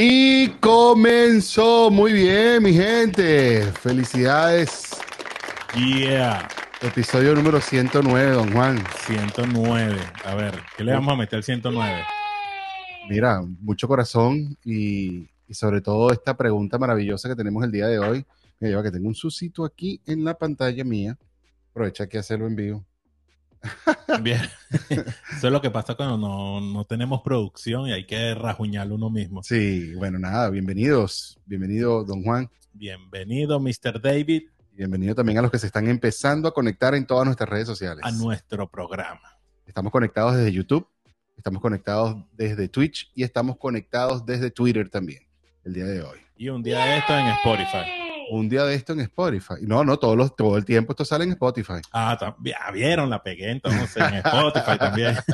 Y comenzó muy bien, mi gente. Felicidades. Yeah. Episodio número 109, don Juan. 109. A ver, ¿qué le vamos a meter al 109? Mira, mucho corazón y, y sobre todo esta pregunta maravillosa que tenemos el día de hoy. Me lleva que tengo un susito aquí en la pantalla mía. Aprovecha que hacerlo en vivo. Bien. Eso es lo que pasa cuando no, no tenemos producción y hay que rajuñarlo uno mismo. Sí, bueno, nada, bienvenidos. Bienvenido, don Juan. Bienvenido, Mr. David, bienvenido también a los que se están empezando a conectar en todas nuestras redes sociales. a nuestro programa. Estamos conectados desde YouTube, estamos conectados desde Twitch y estamos conectados desde Twitter también el día de hoy. Y un día de esto en Spotify. Un día de esto en Spotify. No, no, todos los, todo el tiempo esto sale en Spotify. Ah, también. Vieron, la pegué entonces en Spotify también.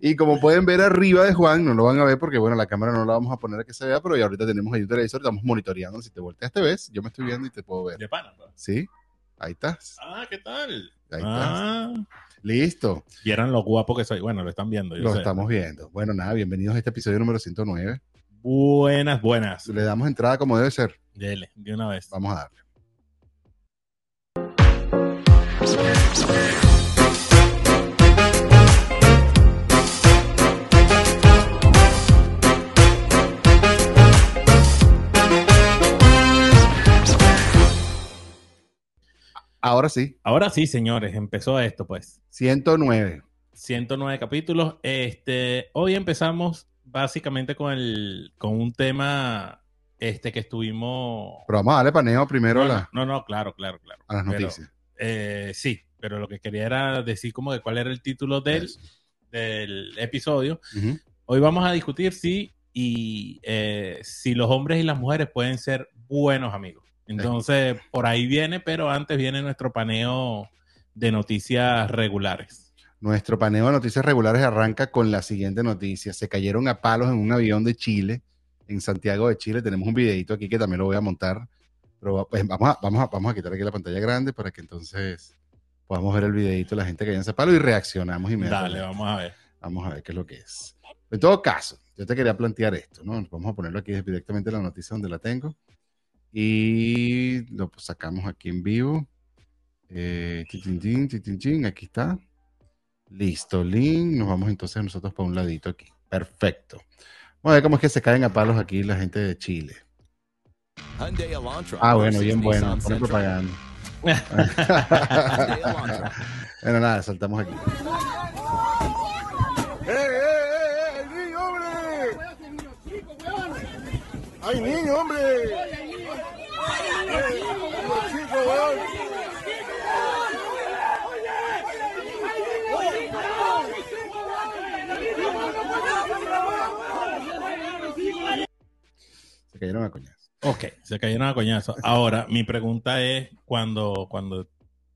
Y como pueden ver arriba de Juan, no lo van a ver porque, bueno, la cámara no la vamos a poner a que se vea, pero ya ahorita tenemos ahí un televisor, estamos monitoreando. Si te volteas, te ves, yo me estoy viendo y te puedo ver. De pana, pues. ¿Sí? Ahí estás. Ah, ¿qué tal? Ahí Ah, Listo. vieron lo guapo que soy. Bueno, lo están viendo. yo Lo sé. estamos viendo. Bueno, nada, bienvenidos a este episodio número 109. Buenas, buenas. Le damos entrada como debe ser. Dele, de una vez. Vamos a darle. Ahora sí, Ahora sí, señores, empezó esto, pues. 109. 109 capítulos. Este, hoy empezamos básicamente con el, con un tema este que estuvimos. Pero vamos a darle paneo primero a, no, la- no, no, claro, claro, claro. a las Pero, noticias. eh, sí, pero lo que quería era decir como de cuál era el título del, episodio. Hoy vamos a discutir si y eh, si los hombres y las mujeres pueden ser buenos amigos. Entonces, por ahí viene, pero antes viene nuestro paneo de noticias regulares. Nuestro paneo de noticias regulares arranca con la siguiente noticia. Se cayeron a palos en un avión de Chile, en Santiago de Chile. Tenemos un videito aquí que también lo voy a montar. Pero pues, vamos, a, vamos, a, vamos a quitar aquí la pantalla grande para que entonces podamos ver el videito de la gente cayéndose a palos y reaccionamos inmediatamente. Dale, vamos a ver. Vamos a ver qué es lo que es. En todo caso, yo te quería plantear esto, ¿no? Vamos a ponerlo aquí directamente en la noticia donde la tengo. Y lo sacamos aquí en vivo. Eh, tin, tin, tin, aquí está. Listo, link. Nos vamos entonces nosotros para un ladito aquí. Perfecto. Vamos a ver cómo es que se caen a palos aquí la gente de Chile. Ah, bueno, bien bueno. Nissan Pone Sentra. propaganda. Bueno, nada, saltamos aquí. ¡Eh, eh, eh! ¡Niño, hombre! ¡Ay, niño, hombre! ¡Eh, los chicos, weón! Se cayeron a coñazo. Ok, se cayeron a coñazo. Ahora, mi pregunta es, cuando, cuando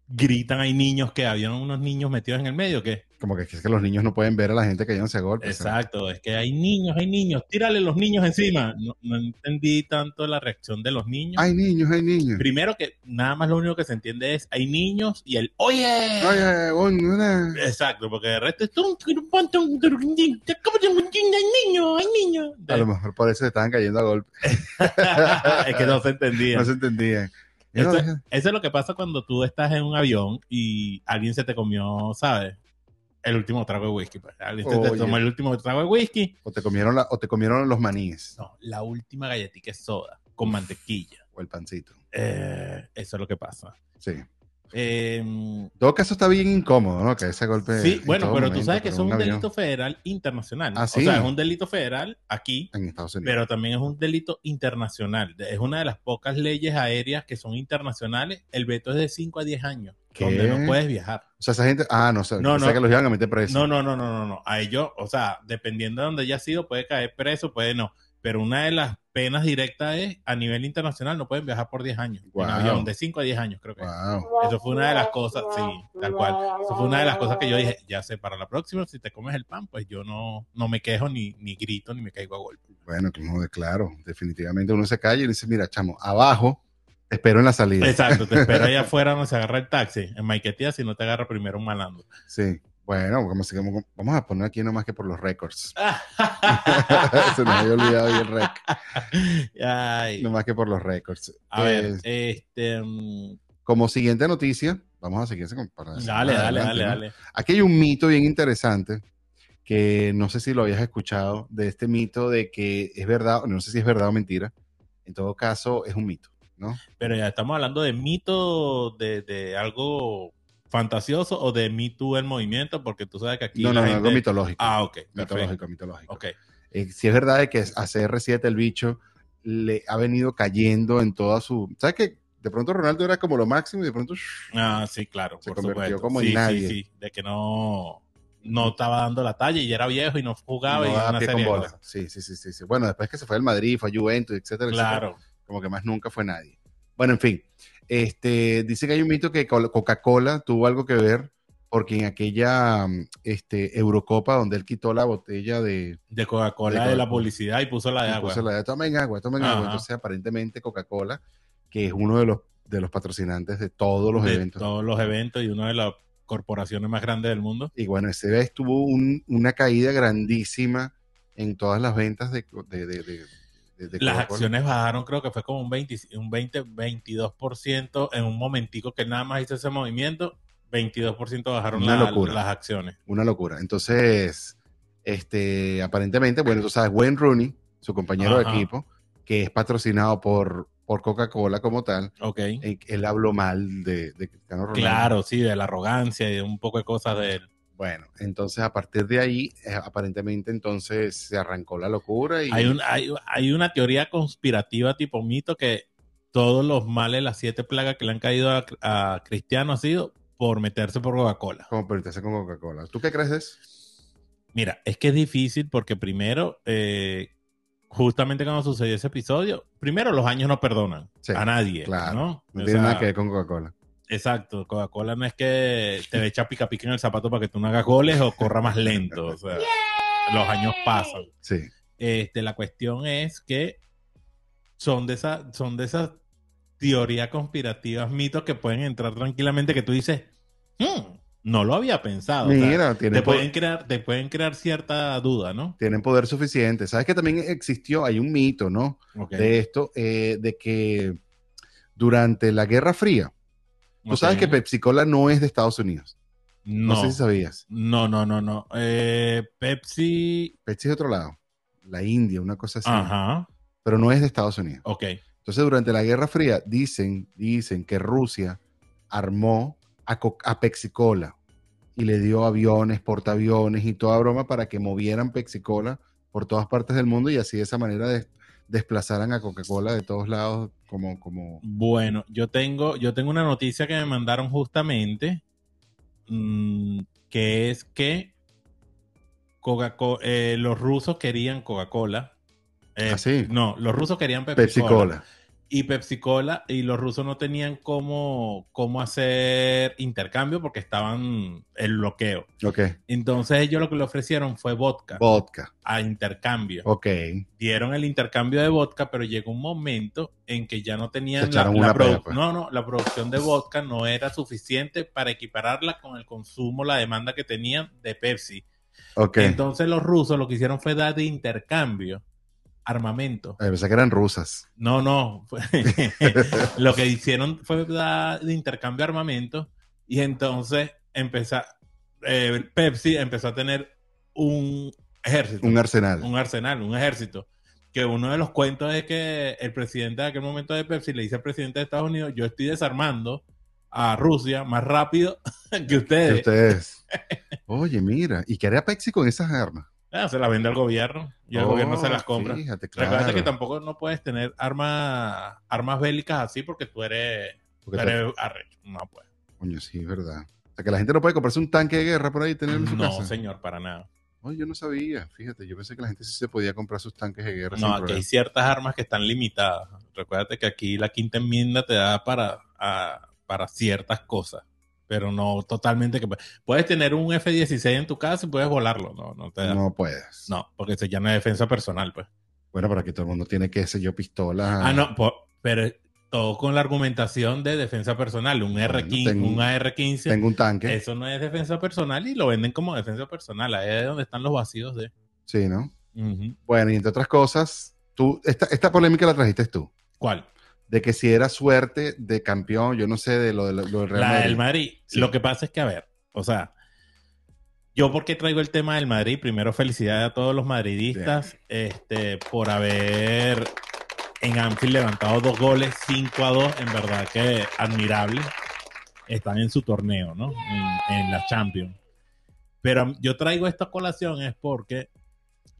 gritan hay niños que habían unos niños metidos en el medio, ¿qué? Como que es que los niños no pueden ver a la gente cayéndose a golpes. Exacto, es que hay niños, hay niños, tírale los niños encima. No, no entendí tanto la reacción de los niños. Hay niños, hay niños. Primero que nada más lo único que se entiende es hay niños y el oye. Oye, bueno, Exacto, porque de resto es hay niños, hay niños. A lo mejor por eso se estaban cayendo a golpes. es que no se entendía. No se entendían. Eso, eso es lo que pasa cuando tú estás en un avión y alguien se te comió, ¿sabes? El último trago de whisky. Pues. Se te tomó el último trago de whisky. o, te comieron la- o te comieron los maníes No, la última galletita es soda con mantequilla. o el pancito. Eh, eso es lo que pasa. Sí. Eh, En todo caso está bien incómodo, ¿no? Que ese golpe. sí, en bueno, pero tú sabes que es un delito federal internacional. Ah, sí. O sea, es un delito federal aquí, En Estados Unidos. pero también es un delito internacional. Es una de las pocas leyes aéreas que son internacionales. El veto es de 5 a 10 años, ¿Qué? donde no puedes viajar. o sea, esa gente. Ah, no sé. No, No, no. que los iban a meter presos. No, no, no, no, no, no. A ellos, o sea, dependiendo de donde haya sido, puede caer preso, puede no. Pero una de las penas directas es a nivel internacional no pueden viajar por 10 años. Wow. En avión, de 5 a 10 años, creo que. Wow. Eso fue una de las cosas, sí, tal cual. Eso fue una de las cosas que yo dije, ya sé, para la próxima, si te comes el pan, pues yo no, no me quejo, ni, ni grito, ni me caigo a golpe. Bueno, claro. Definitivamente uno se calla y dice, mira, chamo, abajo, te espero en la salida. Exacto, te espero allá afuera donde se agarra el taxi, en Maiquetía, si no te agarra primero un malandro. Sí. Bueno, vamos a poner aquí nomás que por los récords. Se nos había olvidado el rec. Ay, Nomás que por los récords. a ver, este. mm, como siguiente noticia, vamos a seguirse con Dale, dale, adelante, dale, ¿no? dale. Aquí hay un mito bien interesante que no sé si lo habías escuchado, de este mito de que es verdad, no sé si es verdad o mentira. En todo caso, es un mito, ¿no? Pero ya estamos hablando de mito, de, de algo fantasioso o de Me Too el movimiento, porque tú sabes que aquí. no, la no, no, gente- algo mitológico. Ah, ok. mitológico, mitológico. Ok. Eh, si es verdad de que a CR7 el bicho le ha venido cayendo en toda su... ¿Sabes que De pronto Ronaldo era como lo máximo y de pronto... shh, Ah, sí, claro. Se por convirtió supuesto. como en sí, nadie. Sí, sí, de que no, no estaba dando la talla y ya era viejo y no jugaba no y una serie con bola. Sí, sí, sí, sí, sí. Bueno, después que se fue al Madrid, fue a Juventus, etcétera, etcétera, Claro. como que más nunca fue nadie. Bueno, en fin, este, dice que hay un mito que Col- Coca-Cola tuvo algo que ver porque en aquella mm, este, Eurocopa donde él quitó la botella de... De Coca-Cola De de, la publicidad y puso la de agua. puso la de tomen agua, tomen agua. Entonces aparentemente Coca-Cola, que es uno de los, de los patrocinantes de todos los de eventos. todos los eventos y una de las corporaciones más grandes del mundo. Y bueno, ese vez tuvo un- una caída grandísima en todas las ventas de, de, de, Las acciones bajaron, creo que fue como un 20, un 20 22% en un momentico que nada más hizo ese movimiento, 22% bajaron Una la- locura. las acciones. Una locura. Entonces, este, aparentemente, bueno, tú sabes, Wayne Rooney, su compañero Ajá. de equipo, que es patrocinado por, por Coca-Cola como tal, Ok. eh, él habló mal de, de Cristiano Ronaldo. Claro, sí, de la arrogancia y de un poco de cosas de él. Bueno, entonces a partir de ahí, eh, aparentemente entonces se arrancó la locura y Hay, un, hay, hay una teoría conspirativa tipo mito que todos los males, las siete plagas que le han caído a, a Cristiano ha sido por meterse por Coca-Cola. como pertenece con Coca-Cola. ¿Tú qué crees? Mira, es que es difícil porque primero, eh, justamente cuando sucedió ese episodio, primero los años no perdonan Sí, a nadie, claro. ¿no? No tiene sea, nada que ver con Coca-Cola. Exacto, Coca-Cola no es que te echa pica pica en el zapato para que tú no hagas goles o corra más lento, o sea, los años pasan. Sí. Este, la cuestión es que son de esas, son de esas teorías conspirativas, mitos que pueden entrar tranquilamente que tú dices, "Hmm, no lo había pensado. O sea, Mira, tienen, te pueden crear, te pueden crear cierta duda, ¿no? tienen poder suficiente. ¿Sabes que también existió? Hay un mito, ¿no? Ok, De esto, eh, de que durante la Guerra Fría, tú sabes que Pepsi Cola no es de Estados Unidos. No, no, sé si sabías. no, no, no, no. Eh, Pepsi, Pepsi es de otro lado. La India, una cosa así. ajá, Pero no es de Estados Unidos. ok. Entonces, durante la Guerra Fría, dicen, dicen que Rusia armó a, Co- a Pepsi Cola y le dio aviones, portaaviones y toda broma para que movieran Pepsi Cola por todas partes del mundo y así de esa manera des- desplazaran a Coca-Cola de todos lados como, como... Bueno, yo tengo, yo tengo una noticia que me mandaron justamente, mm, que es que Coca-Cola, eh, los rusos querían Coca-Cola. Eh, ¿Ah, sí? No, los rusos querían Pepsi, Pepsi Cola. Cola. Y Pepsi Cola, y los rusos no tenían cómo, cómo hacer intercambio porque estaban el bloqueo. Entonces ellos lo que le ofrecieron fue vodka Vodka. a intercambio. Ok. Dieron el intercambio de vodka, pero llegó un momento en que ya no tenían la, la pues. no, no, la producción de vodka no era suficiente para equipararla con el consumo, la demanda que tenían de Pepsi. Ok. Entonces los rusos lo que hicieron fue dar de intercambio armamento. Pensé que eran rusas. No, no. lo que hicieron fue dar de intercambio armamento y entonces empezó, eh, Pepsi empezó a tener un ejército Un arsenal. un arsenal, un ejército. Que uno de los cuentos es que el presidente de aquel momento de Pepsi le dice al presidente de Estados Unidos, yo estoy desarmando a Rusia más rápido que Que ustedes. ustedes. Oye, mira. ¿Y qué haría Pepsi con esas armas? Ah, se las vende al gobierno y el Oh, gobierno se las compra. Fíjate, Recuerda que tampoco no puedes tener armas armas bélicas así porque tú eres, tú Porque te- arrecho. No puedes. Coño, sí, es verdad. O sea, que la gente no puede comprarse un tanque de guerra por ahí y tenerlo en su No, casa. señor, para nada. Oye, yo no sabía. Fíjate, yo pensé que la gente sí se podía comprar sus tanques de guerra. No, aquí hay ciertas armas que están limitadas. Recuérdate que aquí la quinta enmienda te da para, a- para ciertas cosas, pero no totalmente que puedes tener un F-16 en tu casa y puedes volarlo, no, no te da. No, No puedes. porque eso ya no es defensa personal, pues. Bueno, pero aquí todo el mundo tiene, qué sé yo, pistolas. Ah, no, po- pero todo con la argumentación de defensa personal. Un R15, tengo- un AR-15, Tengo un tanque. eso no es defensa personal y lo venden como defensa personal. Ahí es donde están los vacíos de... Sí, ¿no? Bueno, y entre otras cosas, tú, esta, esta polémica la trajiste tú. ¿Cuál? De que si era suerte de campeón, yo no sé, de lo, de lo- del Real La Madrid. del Madrid. Sí. Lo que pasa es que, a ver, o sea, yo porque traigo el tema del Madrid, primero felicidades a todos los madridistas este, por haber en Anfield levantado dos goles, 5 a 2, en verdad que admirable. Están en su torneo, ¿no? En, en la Champions. Pero yo traigo esta colación es porque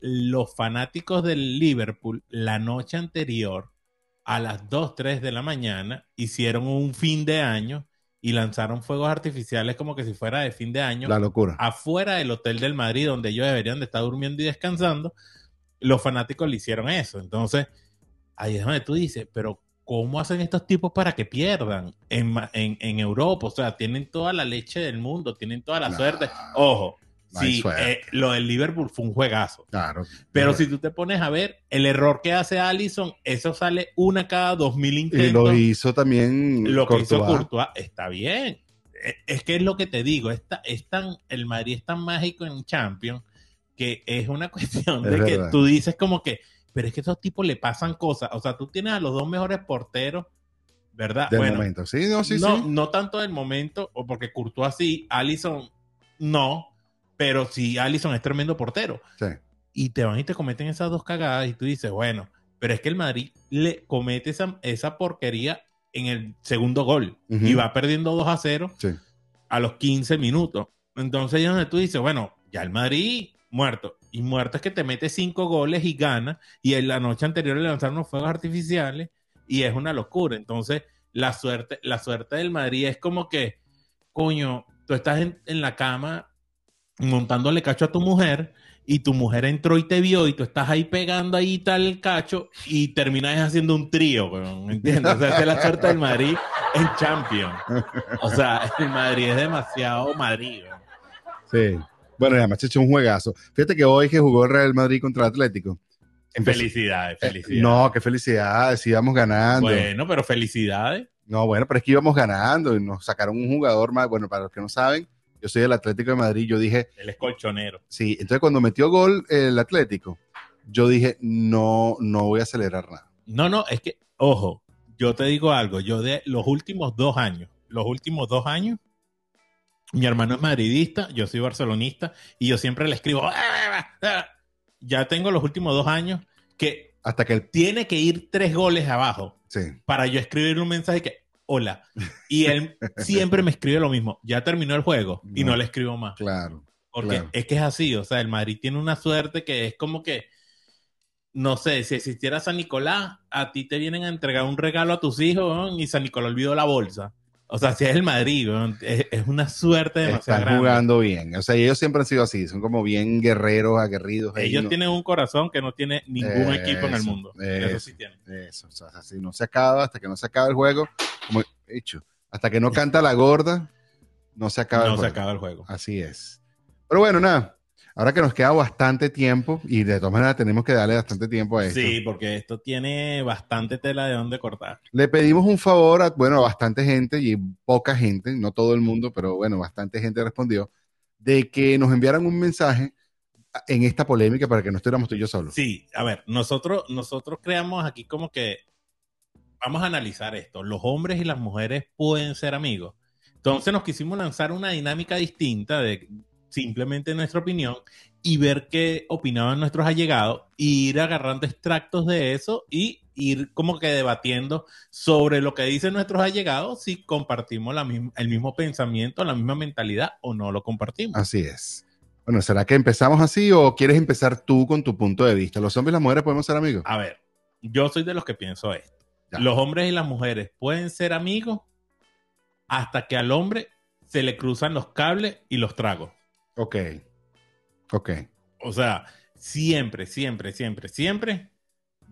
los fanáticos del Liverpool la noche anterior a las 2, 3 de la mañana hicieron un fin de año y lanzaron fuegos artificiales como que si fuera de fin de año La locura. afuera del hotel del Madrid donde ellos deberían de estar durmiendo y descansando. Los fanáticos le hicieron eso. Entonces, ahí es donde tú dices, pero ¿cómo hacen estos tipos para que pierdan en, en, en Europa? O sea, tienen toda la leche del mundo, tienen toda la suerte. Ojo, sí, eh, lo del Liverpool fue un juegazo. Claro. Pero si tú te pones a ver el error que hace Allison, eso sale una cada dos mil Y intentos. lo hizo también Lo que hizo Courtois. Está bien. Eh, Es que es lo que te digo, está, es tan, el Madrid es tan mágico en Champions que es una cuestión Es de que verdad. tú dices como que, pero es que esos tipos le pasan cosas. O sea, tú tienes a los dos mejores porteros, ¿verdad? Del bueno, momento. Sí, no, sí, no, sí. no tanto del momento, o porque Courtois sí, Allison no, pero sí, Allison es tremendo portero Sí. y te van y te cometen esas dos cagadas y tú dices, bueno, pero es que el Madrid le comete esa, esa porquería en el segundo gol y va perdiendo 2 a 0 Sí. a los 15 minutos. Entonces donde tú dices, bueno, ya el Madrid muerto. Y muerto es que te mete 5 goles y gana. Y en la noche anterior le lanzaron unos fuegos artificiales y es una locura. Entonces la suerte, la suerte del Madrid es como que, coño, tú estás en, en la cama montándole cacho a tu mujer y tu mujer entró y te vio y tú estás ahí pegando ahí tal cacho y terminas haciendo un trío, weón, ¿me ¿entiendes? O sea, esa es la suerte del Madrid en Champions. O sea, el Madrid es demasiado Madrid. Sí. Bueno, además se echó un juegazo. Fíjate que hoy que jugó el Real Madrid contra el Atlético. empezó- Felicidades, Eh, felicidades. no, qué felicidades, íbamos ganando. Bueno, pero felicidades. No, bueno, pero es que íbamos ganando y nos sacaron un jugador más. Bueno, para los que no saben, yo soy del Atlético de Madrid. Yo dije, Él es colchonero. sí. Entonces, cuando metió gol el Atlético, yo dije, no, no voy a acelerar nada. No, no, es que, ojo, yo te digo algo. Yo de los últimos dos años, los últimos dos años, mi hermano es madridista, yo soy barcelonista y yo siempre le escribo, "Ah, ah". ya tengo los últimos dos años que Hasta que el. tiene que ir tres goles abajo Sí. para yo escribirle un mensaje que, hola. Y él siempre me escribe lo mismo, ya terminó el juego y No. no le escribo más. Claro. Porque Claro. es que es así, o sea, el Madrid tiene una suerte que es como que, no sé, si existiera San Nicolás, a ti te vienen a entregar un regalo a tus hijos y San Nicolás olvidó la bolsa. O sea, si es el Madrid, es, es una suerte demasiado Están grande. jugando bien. O sea, ellos siempre han sido así. Son como bien guerreros, aguerridos. Ellos ¿no? tienen un corazón que no tiene ningún equipo en el mundo. Eso, eso. sí tienen. Eso, o sea, así no se acaba, hasta que no se acaba el juego, como he dicho, hasta que no canta la gorda, no se acaba el No se juego. acaba el juego. Así es. Pero bueno, nada, ahora que nos queda bastante tiempo, y de todas maneras tenemos que darle bastante tiempo a esto, Sí, porque esto tiene bastante tela de dónde cortar. le pedimos un favor a, bueno, a bastante gente, y poca gente, no todo el mundo, pero bueno, bastante gente respondió, de que nos enviaran un mensaje en esta polémica para que no estuviéramos tú y yo solos. Sí, a ver, nosotros, nosotros creamos aquí como que vamos a analizar esto. Los hombres y las mujeres pueden ser amigos. Entonces nos quisimos lanzar una dinámica distinta de simplemente nuestra opinión y ver qué opinaban nuestros allegados, e ir agarrando extractos de eso y ir como que debatiendo sobre lo que dicen nuestros allegados, si compartimos la misma- el mismo pensamiento, la misma mentalidad o no lo compartimos. Así es. Bueno, ¿será que empezamos así o quieres empezar tú con tu punto de vista? ¿Los hombres y las mujeres podemos ser amigos? A ver, yo soy de los que pienso esto. Ya. Los hombres y las mujeres pueden ser amigos hasta que al hombre se le cruzan los cables y los tragos. Ok. Ok. O sea, siempre, siempre, siempre, siempre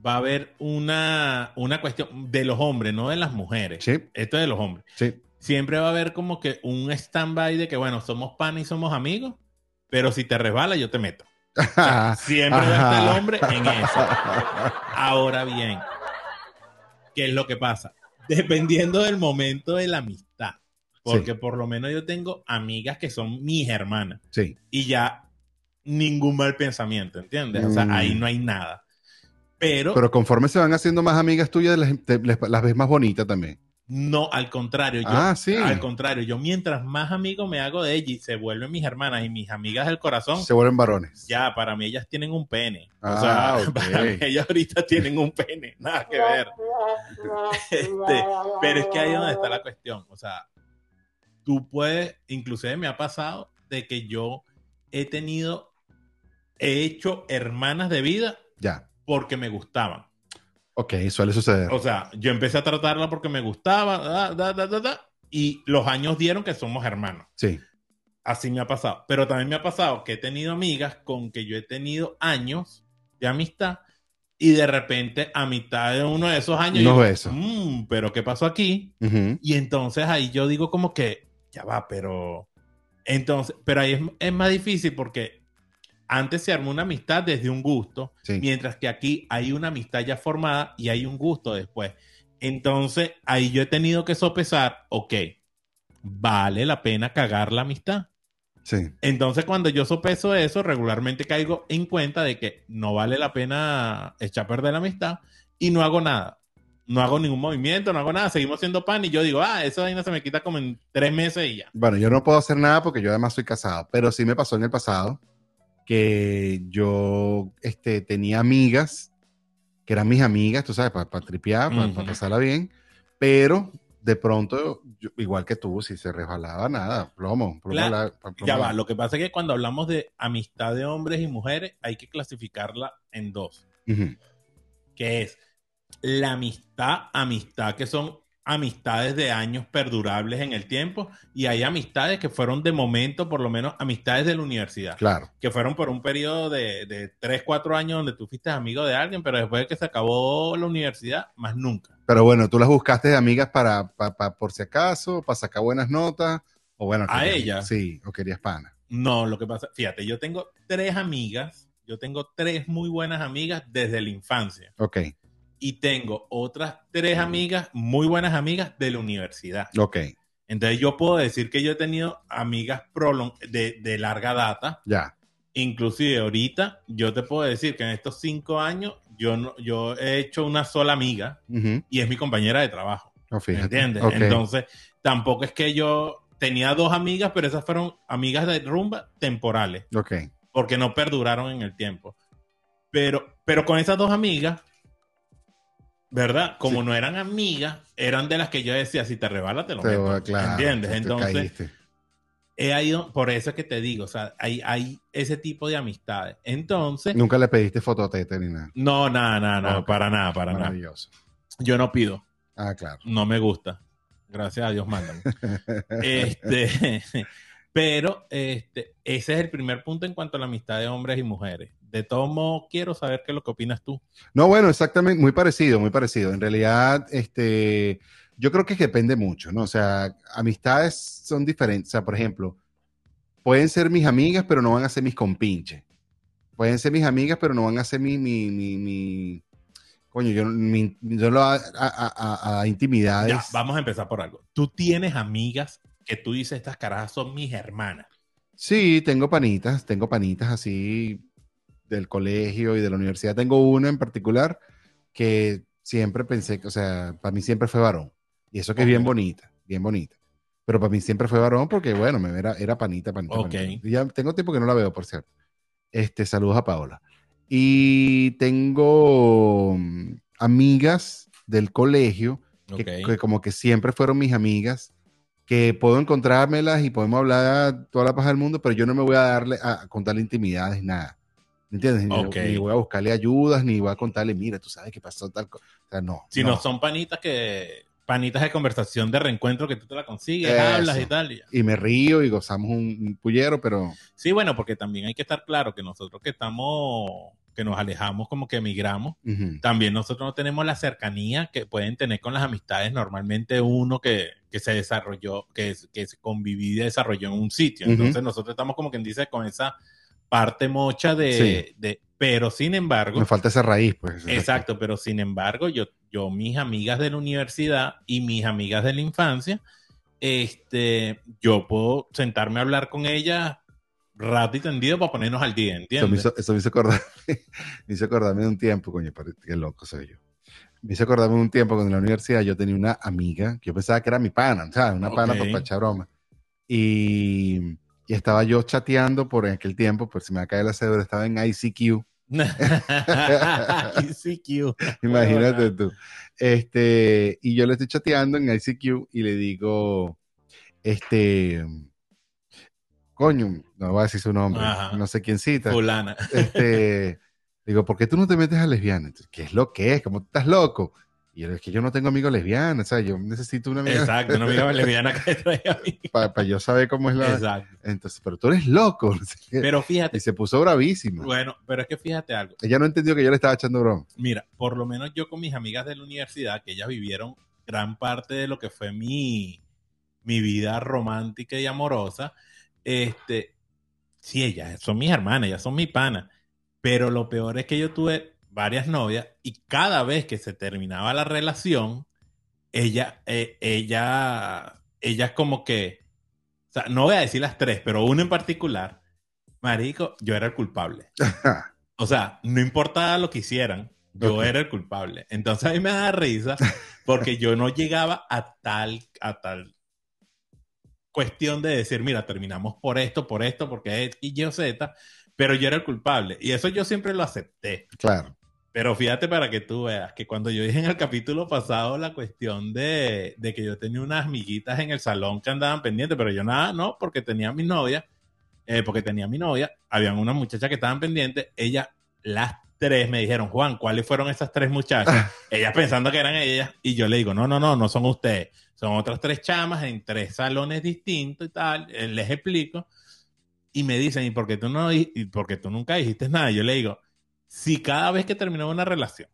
va a haber una, una cuestión de los hombres, no de las mujeres. Sí, Esto es de los hombres. sí. Siempre va a haber como que un stand-by de que, bueno, somos pan y somos amigos, pero si te resbala, yo te meto. Siempre va a estar el hombre en eso. Ahora bien, ¿qué es lo que pasa? dependiendo del momento de la amistad. Porque por lo menos yo tengo amigas que son mis hermanas Sí. y ya ningún mal pensamiento, ¿entiendes? O sea, Mm. ahí no hay nada. Pero, Pero conforme se van haciendo más amigas tuyas, las, te- les- las ves más bonitas también. no, al contrario. Yo, Ah, sí. Al contrario, yo mientras más amigo me hago de ella y se vuelven mis hermanas y mis amigas del corazón, Se vuelven varones. ya, para mí ellas tienen un pene. o Ah, sea, ok. para mí ellas ahorita tienen un pene, nada que ver. Este, pero es que ahí es donde está la cuestión. O sea, tú puedes, inclusive me ha pasado de que yo he tenido, he hecho hermanas de vida Ya. porque me gustaban. Ok, suele suceder. O sea, yo empecé a tratarla porque me gustaba, da, da, da, y los años dieron que somos hermanos. Sí. Así me ha pasado. Pero también me ha pasado que he tenido amigas con que yo he tenido años de amistad y de repente a mitad de uno de esos años... Unos yo, besos. "Mm, pero ¿qué pasó aquí? Y entonces ahí yo digo como que, ya va, pero... Entonces, pero ahí es, es más difícil porque antes se armó una amistad desde un gusto, Sí. mientras que aquí hay una amistad ya formada y hay un gusto después. Entonces ahí yo he tenido que sopesar, ok, vale la pena cagar la amistad. Sí. Entonces, cuando yo sopeso eso, regularmente caigo en cuenta de que no vale la pena echar a perder la amistad y no hago nada. No hago ningún movimiento, no hago nada, seguimos siendo pan y yo digo, ah, esa vaina se me quita como en tres meses y ya. Bueno, yo no puedo hacer nada porque yo además soy casado, pero sí me pasó en el pasado que yo este, tenía amigas que eran mis amigas, tú sabes, para tripear, para Ujú. pasarla bien, pero de pronto, yo- igual que tú, si se resbalaba nada, plomo, plomo Claro. la- plomo Ya va, lo que pasa es que cuando hablamos de amistad de hombres y mujeres, hay que clasificarla en dos, Ujú. que es la amistad, amistad, que son amistades de años perdurables en el tiempo, y hay amistades que fueron de momento, por lo menos amistades de la universidad. Claro, que fueron por un periodo de, de 3, 4 años donde tú fuiste amigo de alguien, pero después de que se acabó la universidad, más nunca. pero bueno, tú las buscaste de amigas para, pa- pa- por si acaso, para sacar buenas notas, o bueno, ¿A querías- ella? Sí, o querías pana. No, lo que pasa, fíjate, yo tengo tres amigas, yo tengo tres muy buenas amigas desde la infancia Ok, y tengo otras tres amigas, muy buenas amigas de la universidad. ok, Entonces yo puedo decir que yo he tenido amigas de, de larga data, ya, inclusive ahorita yo te puedo decir que en estos cinco años yo, no, yo he hecho una sola amiga y es mi compañera de trabajo. No, fíjate. ¿Entiendes? Ok. Entonces, tampoco es que yo tenía dos amigas, pero esas fueron amigas de rumba temporales, ok, porque no perduraron en el tiempo. Pero, pero con esas dos amigas, ¿verdad? Como Sí. no eran amigas, eran de las que yo decía, si te rebala, te lo meto. claro, ¿Entiendes? Entonces, he ido, por eso es que te digo, o sea, hay, hay ese tipo de amistades. Entonces, Nunca le pediste fototete ni nada. no, nada, nada, nada, Ok. para nada, para nada. Maravilloso. Yo no pido. Ah, claro. no me gusta. Gracias a Dios, mándame. este, pero este, ese es el primer punto en cuanto a la amistad de hombres y mujeres. De todo modo, quiero saber qué es lo que opinas tú. No, bueno, exactamente, muy parecido, muy parecido. En realidad, este, yo creo que depende mucho, ¿no? O sea, amistades son diferentes. O sea, por ejemplo, pueden ser mis amigas, pero no van a ser mis compinches. Pueden ser mis amigas, pero no van a ser mi, mi, mi, mi- coño, yo, mi, yo lo a, a- a- a intimidades. Ya, vamos a empezar por algo. Tú tienes amigas que tú dices, estas carajas son mis hermanas. Sí, tengo panitas, tengo panitas así del colegio y de la universidad. Tengo una en particular que siempre pensé que, o sea, para mí siempre fue varón. Y eso que es bien bonita, bien bonita. Pero para mí siempre fue varón porque, bueno, me era, era panita, panita. Ok. panita. Ya tengo tiempo que no la veo, por cierto. Este, saludos a Paola. Y tengo mm, amigas del colegio que como que siempre fueron mis amigas, que puedo encontrármelas y podemos hablar toda la paz del mundo, pero yo no me voy a darle a contarle intimidades, nada. ¿Me entiendes? Ni, voy a buscarle ayudas, ni voy a contarle, mira, tú sabes que pasó tal cosa. O sea, no. Si no. son panitas que panitas de conversación de reencuentro que tú te la consigues, Eso. hablas y tal. Y me río y gozamos un, un pullero, pero Sí, bueno, porque también hay que estar claro que nosotros que estamos, que nos alejamos como que emigramos, ujú, también nosotros no tenemos la cercanía que pueden tener con las amistades normalmente uno que, que se desarrolló, que, que se desarrolló en un sitio. Entonces nosotros estamos como quien dice con esa parte mocha de, Sí. de pero sin embargo, me falta esa raíz, pues. exacto, pero sin embargo yo, yo mis amigas de la universidad y mis amigas de la infancia, este, yo puedo sentarme a hablar con ellas rato y tendido para ponernos al día, Eso me ¿entiendes? hizo, eso me hizo acordar, me hizo acordarme de un tiempo, coño, qué loco soy yo. Me hizo acordarme de un tiempo cuando en la universidad yo tenía una amiga que yo pensaba que era mi pana, ¿sabes? Una pana Ok. para echar broma. Y, y estaba yo chateando por aquel tiempo, por si me caer la cédula, estaba en ICQ. ICQ. Imagínate tú. Este, y yo le estoy chateando en ICQ y le digo, este, coño, no voy a decir su nombre, Ajá. no sé quién cita. Fulana. Este, digo, ¿por qué tú no te metes a lesbiana? Entonces, ¿Qué es lo que es? ¿Cómo estás loco? Y yo, es que yo no tengo amigos lesbianas, o sea, yo necesito una amiga Exacto, una amiga lesbiana que trae a mí. para yo saber cómo es la... Exacto. Entonces, pero tú eres loco. Pero Y fíjate, se puso bravísima. bueno, pero es que fíjate algo. Ella no entendió que yo le estaba echando broma. Mira, por lo menos yo con mis amigas de la universidad, que ellas vivieron gran parte de lo que fue mi, mi vida romántica y amorosa, este, sí, ellas son mis hermanas, ellas son mi pana, pero lo peor es que yo tuve varias novias y cada vez que se terminaba la relación, ella, eh, ella, ellas como que, o sea, no voy a decir las tres, pero una en particular, marico, yo era el culpable. O sea, no importaba lo que hicieran, yo era el culpable. Entonces a mí me da risa porque yo no llegaba a tal, a tal cuestión de decir, mira, terminamos por esto, por esto, porque es y yo Z, pero yo era el culpable. Y eso yo siempre lo acepté. Claro. Pero fíjate para que tú veas que cuando yo dije en el capítulo pasado la cuestión de, de que yo tenía unas amiguitas en el salón que andaban pendientes, pero yo nada, no, porque tenía mi novia, eh, porque tenía mi novia, habían unas muchachas que estaban pendientes, ellas, las tres me dijeron, Juan, ¿cuáles fueron esas tres muchachas? ellas pensando que eran ellas, y yo le digo, no, no, no, no son ustedes, son otras tres chamas en tres salones distintos y tal, eh, les explico, y me dicen, ¿y por qué tú, no, y por qué tú nunca dijiste nada? Yo le digo, si cada vez que terminaba una relación,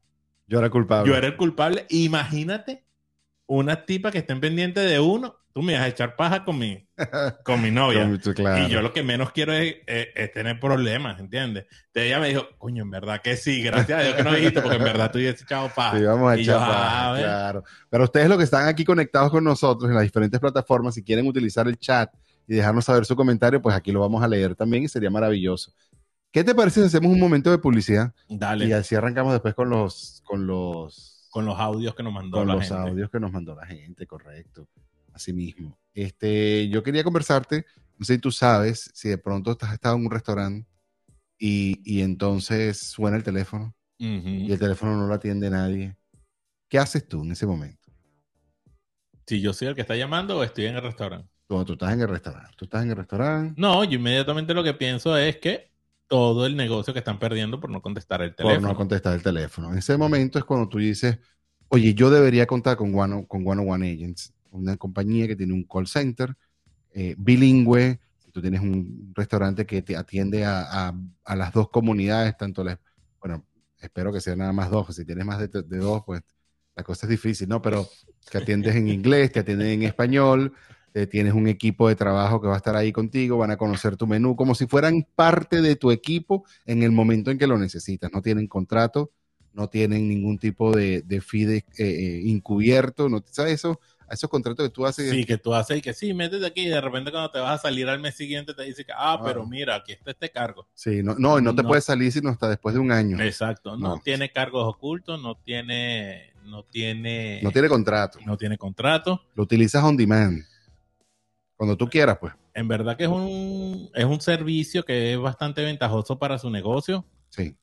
Yo era culpable. yo era el culpable, imagínate una tipa que estén pendiente de uno, tú me vas a echar paja con mi, con mi novia. Claro. Y yo lo que menos quiero es, es- es tener problemas, ¿entiendes? Entonces ella me dijo, coño, en verdad que sí, gracias a Dios que no dijiste, porque en verdad tú hubieses echado paja. Sí, vamos a Y echar yo, ah, paja, a ver. claro. Pero ustedes los que están aquí conectados con nosotros en las diferentes plataformas, si quieren utilizar el chat y dejarnos saber su comentario, pues aquí lo vamos a leer también y sería maravilloso. ¿Qué te parece si hacemos un momento de publicidad Dale, y así arrancamos después con los con los con los audios que nos mandó con la los gente. audios que nos mandó la gente, correcto. Así mismo. Este, yo quería conversarte, no sé si tú sabes, si de pronto estás estado en un restaurante y, y entonces suena el teléfono y el teléfono no lo atiende nadie. ¿Qué haces tú en ese momento? Si yo soy el que está llamando o estoy en el restaurante. Cuando tú estás en el restaurante, tú estás en el restaurante No, yo inmediatamente lo que pienso es que todo el negocio que están perdiendo por no contestar el por teléfono. no contestar el teléfono. En ese momento es cuando tú dices, oye, yo debería contar con One, con One One Agents, una compañía que tiene un call center eh, bilingüe. Si tú tienes un restaurante que te atiende a, a- a las dos comunidades, tanto las, bueno, espero que sean nada más dos, si tienes más de, de dos, pues la cosa es difícil, ¿no? Pero que atiendes en inglés, que atienden en español, eh, tienes un equipo de trabajo que va a estar ahí contigo, van a conocer tu menú, como si fueran parte de tu equipo en el momento en que lo necesitas. No tienen contrato, no tienen ningún tipo de, de fee eh, eh, encubierto, ¿no? ¿sabes eso? A esos contratos que tú haces. Sí, que tú haces y que sí, métete aquí y de repente cuando te vas a salir al mes siguiente te dice que, ah, Ah. pero mira, aquí está este cargo. Sí, no, no, no te No. puedes salir sino hasta después de un año. Exacto, no, No. tiene cargos ocultos, no tiene, no tiene, No tiene contrato. no tiene contrato. Lo utilizas on demand. Cuando tú quieras, pues. En verdad que es un, es un servicio que es bastante ventajoso para su negocio. Sí.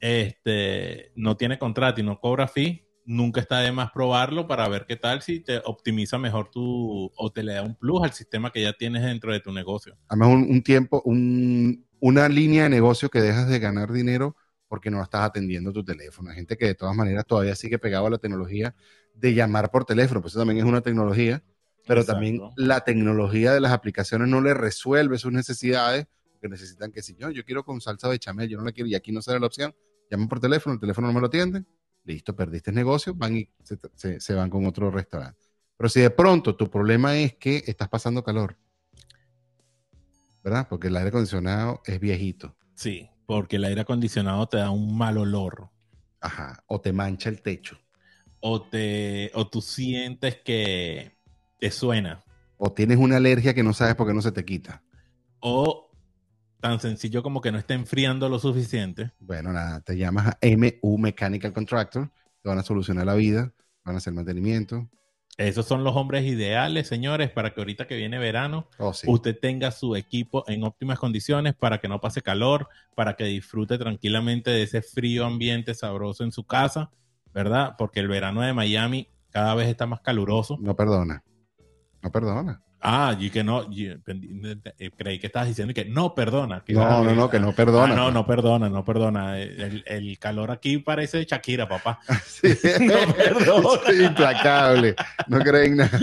Este, no tiene contrato y no cobra fee. Nunca está de más probarlo para ver qué tal si te optimiza mejor tu o te le da un plus al sistema que ya tienes dentro de tu negocio. Además, un, un tiempo, un- una línea de negocio que dejas de ganar dinero porque no estás atendiendo tu teléfono. Hay gente que de todas maneras todavía sigue pegado a la tecnología de llamar por teléfono, pues eso también es una tecnología, pero Exacto. también la tecnología de las aplicaciones no le resuelve sus necesidades, porque necesitan que si yo, yo quiero con salsa de chamel, yo no la quiero y aquí no sale la opción, llaman por teléfono, el teléfono no me lo atiende, listo, perdiste el negocio, van y se, se- se van con otro restaurante. Pero si de pronto tu problema es que estás pasando calor, ¿verdad? Porque el aire acondicionado es viejito, Sí, porque el aire acondicionado te da un mal olor. ajá, o te mancha el techo. o, te, o tú sientes que te suena. O tienes una alergia que no sabes por qué no se te quita. O tan sencillo como que no está enfriando lo suficiente. Bueno, nada, te llamas a MU Mechanical Contractor, te van a solucionar la vida, van a hacer mantenimiento. Esos son los hombres ideales, señores, para que ahorita que viene verano, Oh, sí. usted tenga su equipo en óptimas condiciones para que no pase calor, para que disfrute tranquilamente de ese frío ambiente sabroso en su casa, ¿verdad? Porque el verano de Miami cada vez está más caluroso. No perdona. No perdona. Ah, y que no, y- eh, creí que estabas diciendo que no perdona. que No, no, no, que no perdona. Ah, no, no perdona, no perdona. El, el calor aquí parece Shakira, papá. Sí. No perdona. Sí, implacable. No creen nada.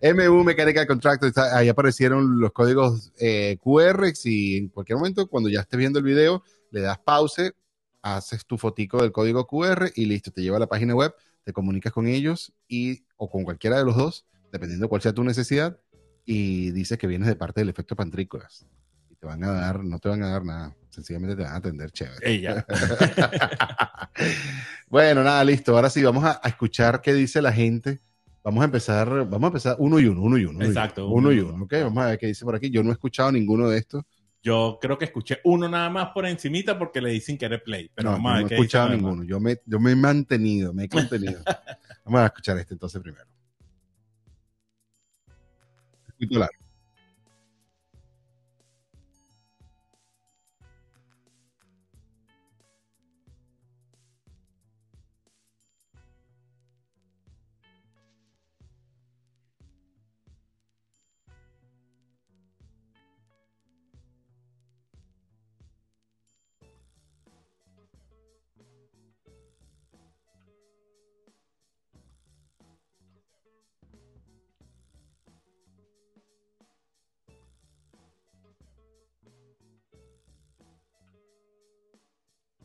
MU Mechanical Contractor, ahí aparecieron los códigos eh, QR. Si en cualquier momento, cuando ya estés viendo el video, le das pause, haces tu fotico del código QR y listo, te lleva a la página web, te comunicas con ellos y o con cualquiera de los dos, dependiendo cuál sea tu necesidad, y dices que vienes de parte del efecto pantrícolas. Y te van a dar, no te van a dar nada, sencillamente te van a atender chévere. Ella. bueno, nada, listo. Ahora sí, vamos a, a escuchar qué dice la gente. Vamos a empezar, vamos a empezar uno y uno, uno y uno. uno Exacto, Uno, uno y y uno, uno. ¿ok? Vamos a ver qué dice por aquí. Yo no he escuchado ninguno de estos. Yo creo que escuché uno nada más por encimita porque le dicen que era play. Pero no, he escuchado ninguno. Yo me, yo me he mantenido, me he contenido. vamos a escuchar este entonces primero. Escucho largo.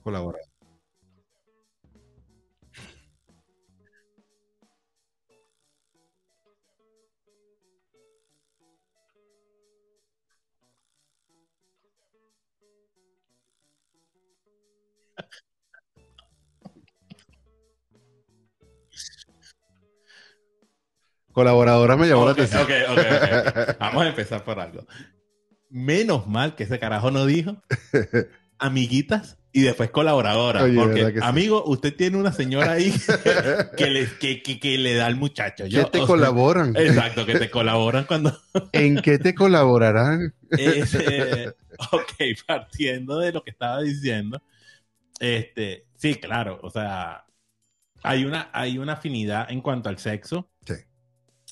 Colaborar. Colaboradora me llamó la atención. Vamos a empezar por algo. Menos mal que ese carajo no dijo amiguitas y después colaboradora. Oye, porque, ¿verdad que sí? amigo, usted tiene una señora ahí que le, que, que- que le da al muchacho. ¿Qué Yo, te o sea, colaboran? Exacto, que te colaboran cuando ¿En qué te colaborarán? Es, eh, ok, partiendo de lo que estaba diciendo, este, sí, claro, o sea, hay una, hay una afinidad en cuanto al sexo. Sí.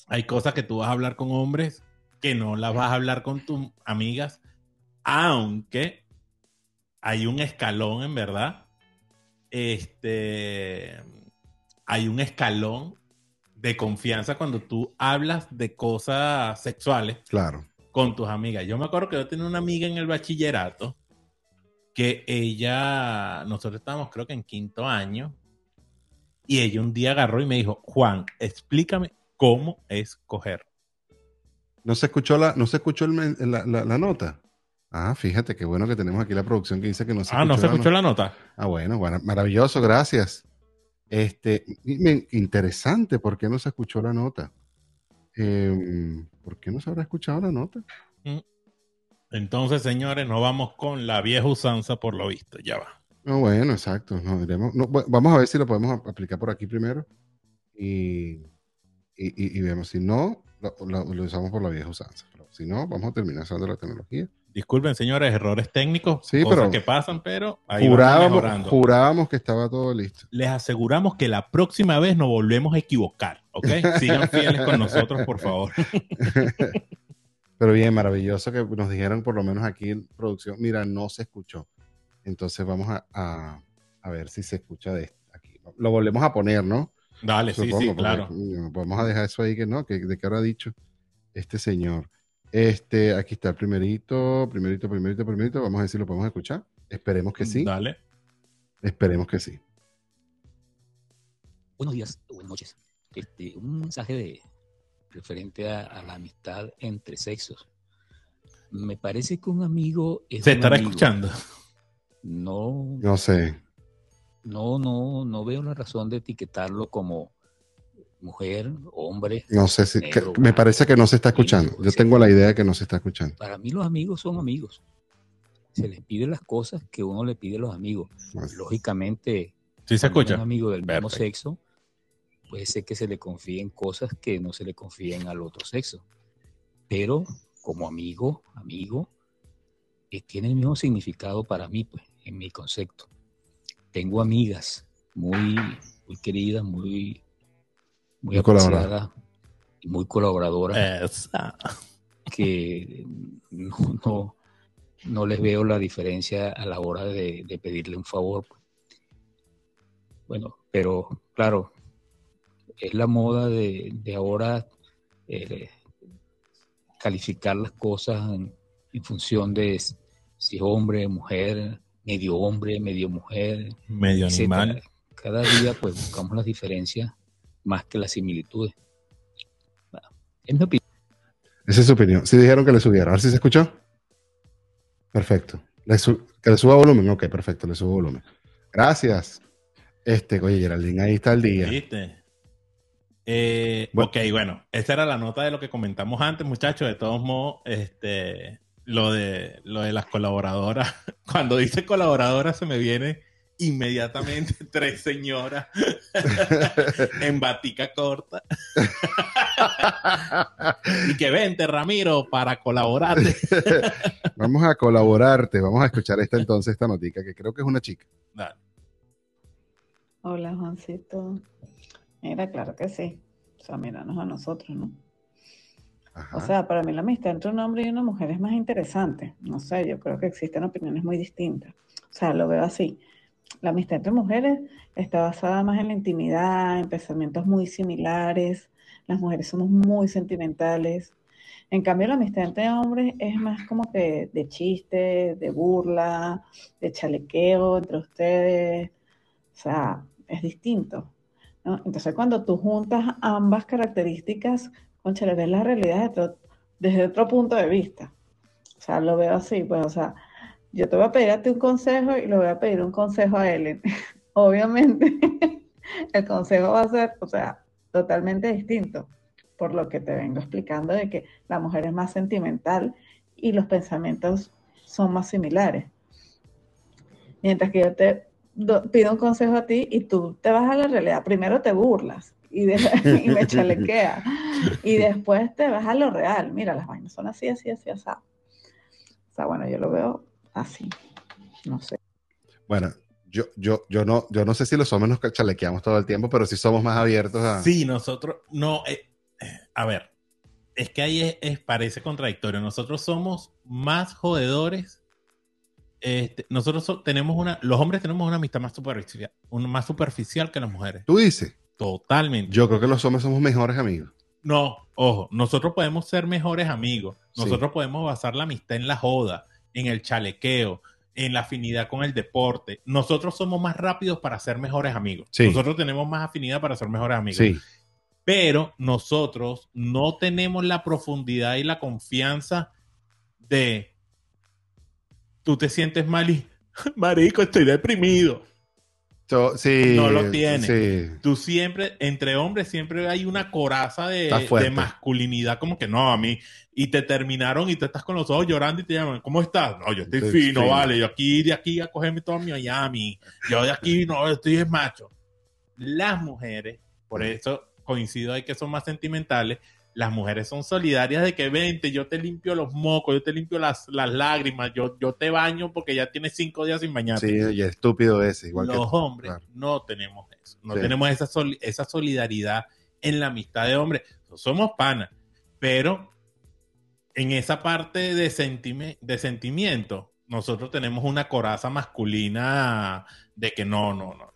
Hay cosas que tú vas a hablar con hombres que no las vas a hablar con tus amigas, aunque hay un escalón en verdad. Este, hay un escalón de confianza cuando tú hablas de cosas sexuales Claro. con tus amigas. Yo me acuerdo que yo tenía una amiga en el bachillerato que ella, nosotros estábamos creo que en quinto año, y ella un día agarró y me dijo, Juan, explícame cómo es coger. ¿No se escuchó la, no se escuchó el men- la, la- la nota? Ah, fíjate, qué bueno que tenemos aquí la producción que dice que no se ah, ¿no se escuchó la nota? Ah, bueno, bueno, maravilloso, gracias. Este, interesante, ¿por qué no se escuchó la nota? Em, ¿Por qué no se habrá escuchado la nota? Entonces, señores, no vamos con la vieja usanza por lo visto, ya va. No, bueno, exacto. no, bu- vamos a ver si lo podemos ap- aplicar por aquí primero. Y, y, y- y vemos. Si no, lo, lo- lo usamos por la vieja usanza. Pero si no, vamos a terminar usando la tecnología. Disculpen, señores, errores técnicos, Sí, cosas pero- que pasan, pero ahí Jurábamos, jurábamos que estaba todo listo. Les aseguramos que la próxima vez nos volvemos a equivocar, ¿ok? Sigan fieles con nosotros, por favor. Pero bien, maravilloso que nos dijeran por lo menos aquí en producción, mira, no se escuchó. Entonces vamos a, a- a ver si se escucha de aquí. Lo volvemos a poner, ¿no? Dale, sí, Supongo, sí, claro. Vamos a dejar eso ahí que no, que de qué habrá dicho este señor. Este, aquí está el primerito, primerito, primerito, primerito. Vamos a ver si lo podemos escuchar. Esperemos que sí. Dale. Esperemos que sí. Buenos días o buenas noches. Este, un mensaje de referente a, a la amistad entre sexos. Me parece que un amigo es Se estará amigo. escuchando. No, No sé. no, no, no veo la razón de etiquetarlo como mujer, hombre. No sé si. que- me parece que no se está escuchando. Yo tengo la idea de que no se está escuchando. Para mí los amigos son amigos. Se les pide las cosas que uno le pide a los amigos. Lógicamente, ¿Sí se escucha? amigo del mismo sexo, puede ser que se le confíen cosas que no se le confíen al otro sexo. Pero como amigo, amigo, eh, tiene el mismo significado para mí, pues, en mi concepto. Tengo amigas muy, muy queridas, muy, muy Muy y muy colaboradoras Esa. que no, no, no les veo la diferencia a la hora de, de pedirle un favor. Bueno, pero claro, es la moda de, de ahora eh, calificar las cosas en, en función de si es hombre, mujer, medio hombre, medio mujer, Medio etcétera. animal. Cada día pues buscamos las diferencias más que las similitudes. Bueno, es mi opinión. Esa es su opinión. Sí dijeron que le subiera. A ver si se escuchó. Perfecto. Le su- que le suba volumen. Ok, perfecto, le subo volumen. Gracias. Este, oye, Geraldine, ahí está el día. ¿Viste? Eh, Bueno. Ok, bueno, esta era la nota de lo que comentamos antes, muchachos. De todos modos, este, lo de, lo de las colaboradoras. Cuando dice colaboradora se me viene inmediatamente tres señoras en batica corta y que vente, Ramiro, para colaborarte. vamos a colaborarte. Vamos a escuchar esta entonces, esta notica, que creo que es una chica. Dale. Hola, Juancito. Mira, claro que sí. O sea, míranos a nosotros, ¿no? Ajá. O sea, para mí la amistad entre un hombre y una mujer es más interesante. No sé, yo creo que existen opiniones muy distintas. O sea, lo veo así. La amistad entre mujeres está basada más en la intimidad, en pensamientos muy similares. Las mujeres somos muy sentimentales. En cambio, la amistad entre hombres es más como que de chiste, de burla, de chalequeo entre ustedes. O sea, es distinto. ¿no? Entonces, cuando tú juntas ambas características, concha, ves la realidad desde otro, desde otro punto de vista. O sea, lo veo así, pues, o sea, yo te voy a pedir a ti un consejo y le voy a pedir un consejo a Ellen. Obviamente, el consejo va a ser, o sea, totalmente distinto, por lo que te vengo explicando de que la mujer es más sentimental y los pensamientos son más similares. Mientras que yo te do- pido un consejo a ti y tú te vas a la realidad, primero te burlas y, de- y me chalequeas y después te vas a lo real. Mira, las vainas son así, así, así, así. O sea, bueno, yo lo veo así. No sé. Bueno, yo, yo, yo, no, yo no sé si los hombres nos chalequeamos todo el tiempo, pero sí somos más abiertos a. Sí, nosotros, no, eh, eh, a ver, es que ahí es, es- parece contradictorio. Nosotros somos más jodedores. Este, nosotros so- tenemos una, los hombres tenemos una amistad más superficial, una más superficial que las mujeres. Tú dices. Totalmente. Yo creo que los hombres somos mejores amigos. No, ojo, nosotros podemos ser mejores amigos. Sí. Nosotros podemos basar la amistad en la joda, en el chalequeo, en la afinidad con el deporte. Nosotros somos más rápidos para ser mejores amigos. Sí. Nosotros tenemos más afinidad para ser mejores amigos. Sí. Pero nosotros no tenemos la profundidad y la confianza de tú te sientes mal y marico, estoy deprimido. Sí. No lo tiene. Sí. Tú siempre, entre hombres, siempre hay una coraza de, masculinidad, como que no, a mí. Y te terminaron y te estás con los ojos llorando y te llaman, ¿cómo estás? No, yo estoy Estoy fino, fino. vale. Yo aquí, de aquí a cogerme todo mi Miami. Yo de aquí, no, estoy es macho. Las mujeres, por eso coincido ahí que son más sentimentales, las mujeres son solidarias de que vente, yo te limpio los mocos, yo te limpio las, las lágrimas, yo, yo te baño porque ya tienes cinco días sin bañarte. Sí, y estúpido ese. Igual Los que. hombres claro. no tenemos eso, no Sí. tenemos esa, sol- esa solidaridad en la amistad de hombres. Somos panas, pero en esa parte de, sentime- de sentimiento, nosotros tenemos una coraza masculina de que no, no, no, no. no.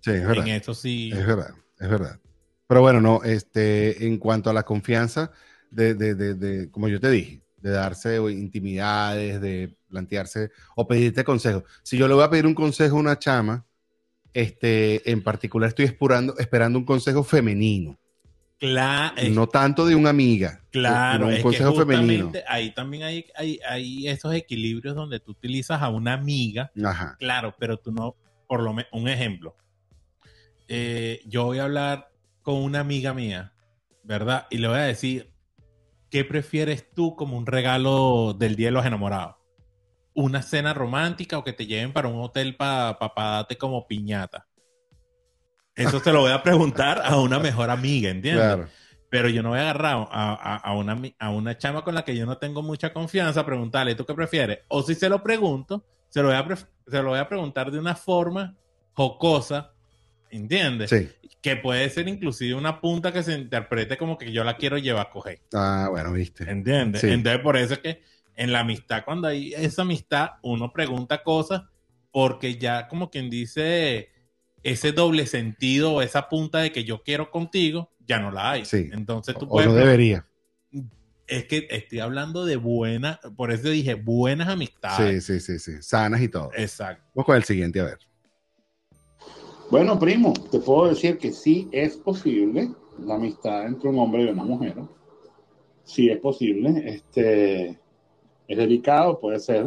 Sí, es verdad. En eso sí. Es verdad, es verdad. Pero bueno, no, este, en cuanto a la confianza, de, de, de, de- como yo te dije, de darse intimidades, de plantearse o pedirte consejos. Si yo le voy a pedir un consejo a una chama, este, en particular estoy esperando, esperando un consejo femenino, Cla- es- no tanto de una amiga, claro, sino un consejo femenino. ahí también hay, hay, hay esos equilibrios donde tú utilizas a una amiga Ajá, Claro, pero tú no, por lo menos, un ejemplo. Eh, yo voy a hablar con una amiga mía, ¿verdad? Y le voy a decir, ¿qué prefieres tú como un regalo del Día de los Enamorados? ¿Una cena romántica o que te lleven para un hotel para darte como piñata? Eso se lo voy a preguntar a una mejor amiga, ¿entiendes? Claro. Pero yo no voy a agarrar a, a- a una, a una chama con la que yo no tengo mucha confianza a preguntarle, ¿tú qué prefieres? O si se lo pregunto, se lo voy a, se lo voy a preguntar de una forma jocosa, ¿entiendes? Sí. Que puede ser inclusive una punta que se interprete como que yo la quiero llevar a coger, Ah, bueno, viste. ¿entiendes? Sí. Entonces por eso es que en la amistad, cuando hay esa amistad, uno pregunta cosas porque ya como quien dice ese doble sentido o esa punta de que yo quiero contigo, ya no la hay. Sí. Entonces tú O puedes no debería. es que estoy hablando de buenas, por eso dije buenas Sí, amistades. sí, sí, sí. Sanas y todo. Exacto. Vamos con el siguiente, a ver. Bueno, primo, te puedo decir que sí es posible la amistad entre un hombre y una mujer. Sí es posible. Este, es delicado, puede ser,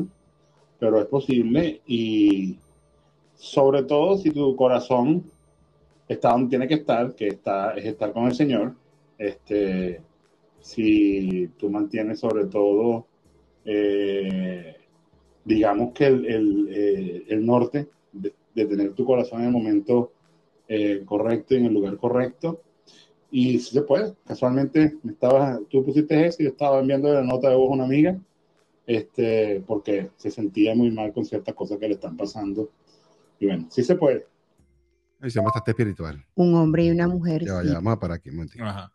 pero es posible. Y sobre todo si tu corazón está donde tiene que estar, que está, es estar con el Señor. Este, si tú mantienes sobre todo, eh, digamos que el, el, eh, norte de tener tu corazón en el momento eh, correcto y en el lugar correcto. Y si se puede, casualmente me estabas, tú pusiste eso y yo estaba enviando la nota de voz a una amiga, este, porque se sentía muy mal con ciertas cosas que le están pasando. Y bueno, sí se puede. Visión bastante espiritual. Un hombre y una mujer. Ya, sí. ya, vamos a parar aquí un. Ajá.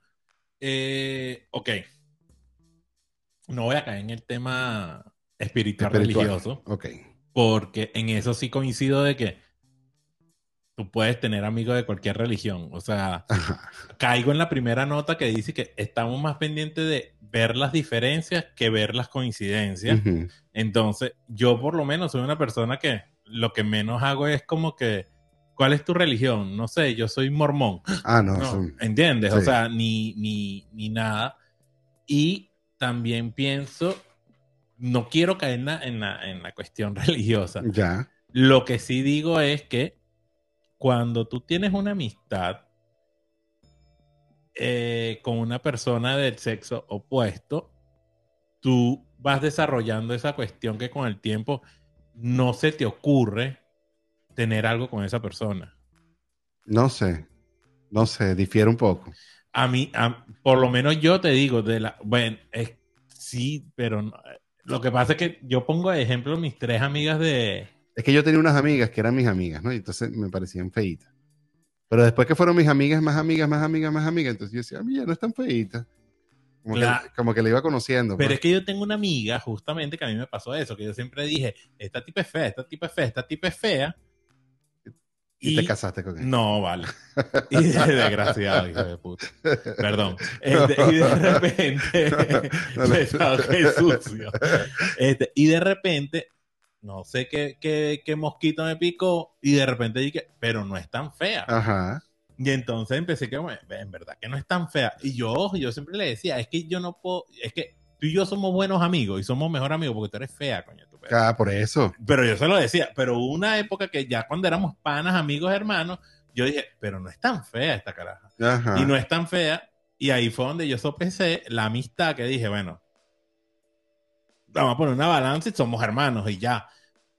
Eh, ok. No voy a caer en el tema espiritual, Espiritual. religioso, Ok. porque en eso sí coincido de que tú puedes tener amigos de cualquier religión. O sea, Ajá. caigo en la primera nota que dice que estamos más pendientes de ver las diferencias que ver las coincidencias. Entonces, yo por lo menos soy una persona que lo que menos hago es como que, ¿cuál es tu religión? No sé, yo soy mormón. Ah, no, No, ¿Entiendes? O sea, ni, ni, ni nada. Y también pienso, no quiero caer en la, en la, en la cuestión religiosa. ya. Lo que sí digo es que cuando tú tienes una amistad eh, con una persona del sexo opuesto, tú vas desarrollando esa cuestión que con el tiempo no se te ocurre tener algo con esa persona. No sé. No sé, difiere un poco. A mí, a- por lo menos yo te digo, de la, bueno, es, sí, pero no- lo que pasa es que yo pongo de ejemplo mis tres amigas de, Es que yo tenía unas amigas que eran mis amigas, ¿no? Y entonces me parecían feitas. Pero después que fueron mis amigas, más amigas, más amigas, más amigas, entonces yo decía, a mí ya no están feitas. Como, Claro. que, como que la iba conociendo. Pero pues. es que yo tengo una amiga, justamente, que a mí me pasó eso, que yo siempre dije, esta tipa es fea, esta tipa es fea, esta tipa es fea. y, te casaste con él. No, vale. Y desgraciado, hijo de puta. Perdón. Este, y de repente, No, no. Qué sucio. Este, y de repente, no sé qué, qué, qué mosquito me picó, y de repente dije, pero no es tan fea. Ajá. Y entonces empecé que, "Bueno, en verdad que no es tan fea. Y yo, yo siempre le decía, es que yo no puedo, es que tú y yo somos buenos amigos y somos mejor amigos porque tú eres fea, coño. tu perro". Ah, por eso. Pero yo se lo decía, pero hubo una época que ya cuando éramos panas, amigos, hermanos, yo dije, pero no es tan fea esta caraja. Ajá. Y no es tan fea. Y ahí fue donde yo sopesé la amistad que dije, bueno, vamos a poner una balanza y somos hermanos y ya.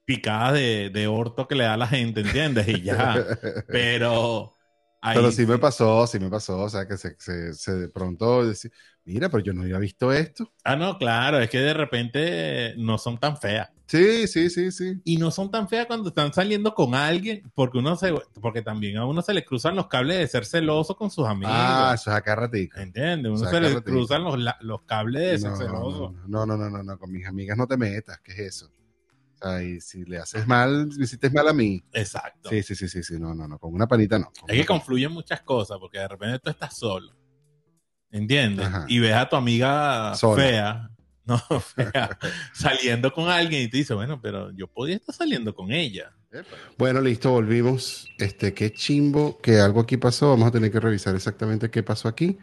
Picadas de, de orto que le da a la gente, ¿entiendes? Y ya. Pero. ahí Pero sí me pasó, sí me pasó. O sea, que se, se, se de pronto decía, mira, pero yo no había visto esto. Ah, no, claro, es que de repente no son tan feas. Sí, sí, sí, sí. Y no son tan feas cuando están saliendo con alguien, porque uno se, porque también a uno se le cruzan los cables de ser celoso con sus amigos. Ah, eso es acá. ¿Entiendes? Uno se le cruzan los, los cables de ser No, celoso. no, no, no, no, no, con mis amigas no te metas, ¿qué es eso? O sea, y si le haces mal, hiciste mal a mí. Exacto. Sí, sí, sí, sí, sí, no, no, no, con una panita no. Con Es que confluyen muchas cosas, porque de repente tú estás solo. ¿Entiendes? Ajá. Y ves a tu amiga Sola. fea, no fea, saliendo con alguien y te dice, bueno, pero yo podía estar saliendo con ella. Bueno, listo, volvimos. Este, qué chimbo que algo aquí pasó. Vamos a tener que revisar exactamente qué pasó aquí.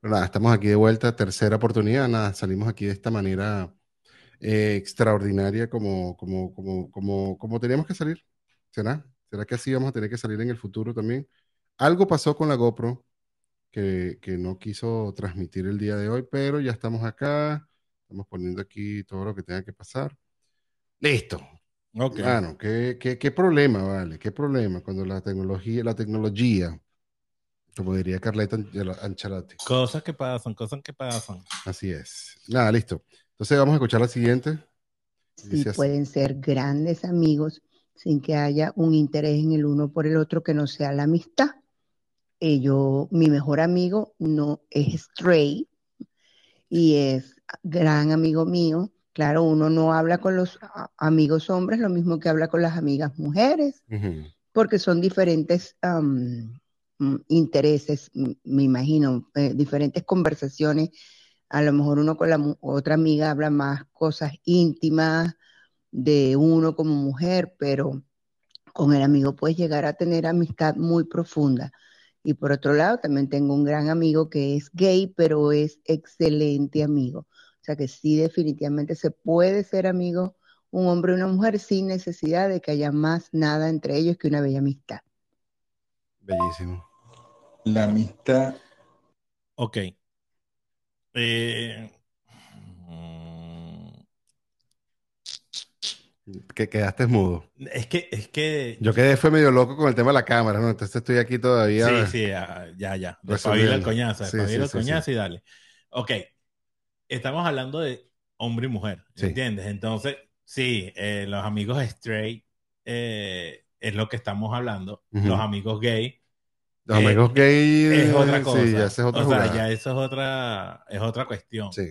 Pero nada, estamos aquí de vuelta, tercera oportunidad. Nada, salimos aquí de esta manera eh, extraordinaria como, como, como, como, como teníamos que salir. ¿Será? ¿Será que así vamos a tener que salir en el futuro también? Algo pasó con la GoPro que, que no quiso transmitir el día de hoy, pero ya estamos acá. Estamos poniendo aquí todo lo que tenga que pasar. Listo. Ok. Claro, ¿qué, qué, qué problema, vale? ¿Qué problema cuando la tecnología, la tecnología, como diría Carleta Ancelotti? Cosas que pasan, cosas que pasan. Así es. Nada, listo. Entonces vamos a escuchar la siguiente. Sí, Dice así. pueden ser grandes amigos sin que haya un interés en el uno por el otro que no sea la amistad. Eh, yo, mi mejor amigo no es Stray y es gran amigo mío. Claro, uno no habla con los amigos hombres lo mismo que habla con las amigas mujeres, porque son diferentes intereses, me imagino, eh, diferentes conversaciones. A lo mejor uno con la otra amiga habla más cosas íntimas de uno como mujer, pero con el amigo puedes llegar a tener amistad muy profunda. Y por otro lado, también tengo un gran amigo que es gay, pero es excelente amigo. O sea que sí, definitivamente se puede ser amigo un hombre y una mujer sin necesidad de que haya más nada entre ellos que una bella amistad. Bellísimo. La amistad, Ok. Eh, Que quedaste mudo. es que, es que. Yo quedé fue medio loco con el tema de la cámara, ¿no? Entonces estoy aquí todavía. Sí, sí, ya, ya. ya. Resolviendo. Despabila el coñazo, Sí, despabila sí, el sí, coñazo y dale. Ok. Estamos hablando de hombre y mujer, Sí. ¿entiendes? Entonces, sí, eh, los amigos straight eh, es lo que estamos hablando. Los amigos gay Los Eh, amigos gay. es otra cosa. Sí, ya es otra o sea, ya eso es otra, es otra cuestión. Sí.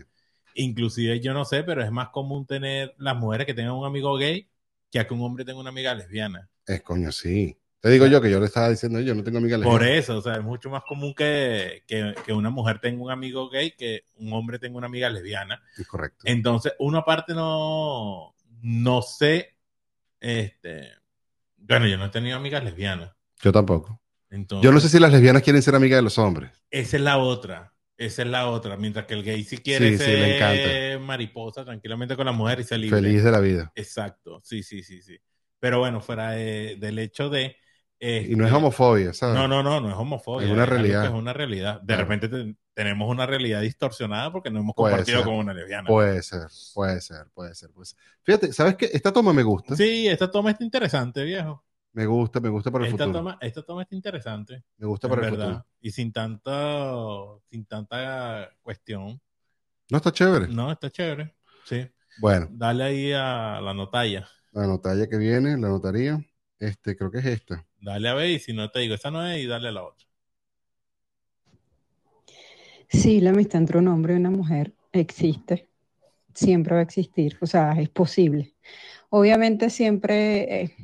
Inclusive yo no sé, pero es más común tener las mujeres que tengan un amigo gay que a que un hombre tenga una amiga lesbiana. Es coño, sí. Te digo yo que yo le estaba diciendo, yo no tengo amiga Por lesbiana. eso, o sea, es mucho más común que, que, que una mujer tenga un amigo gay que un hombre tenga una amiga lesbiana. Es correcto. Entonces, uno aparte no, no sé, este, bueno, yo no he tenido amigas lesbianas. Yo tampoco. Entonces, Yo no sé si las lesbianas quieren ser amigas de los hombres. Esa es la otra. Esa es la otra. Mientras que el gay sí quiere Sí, sí, ser le encanta. mariposa tranquilamente con la mujer y ser libre. Feliz de la vida. Exacto. Sí, sí, sí, sí. Pero bueno, fuera de- del hecho de. Y no es este, homofobia, ¿sabes? No, no, no, no es homofobia. Es una realidad. Es una realidad. De Claro. repente te- tenemos una realidad distorsionada porque no hemos compartido con una lesbiana. Puede ser, puede ser, puede ser. Puede ser. Fíjate, ¿sabes qué? Esta toma me gusta. Sí, esta toma está interesante, viejo. Me gusta, me gusta para el Esta futuro. toma, esta toma está interesante. Me gusta para el verdad. futuro. Y sin tanta, sin tanta cuestión. No está chévere. No, está chévere. Sí. Bueno, Dale ahí a la notalla. la notalla que viene, la notaría, este, creo que es esta. Dale a ver y si no te digo esa no es y dale a la otra. Sí, la amistad entre un hombre y una mujer existe, siempre va a existir, o sea, es posible. Obviamente siempre eh,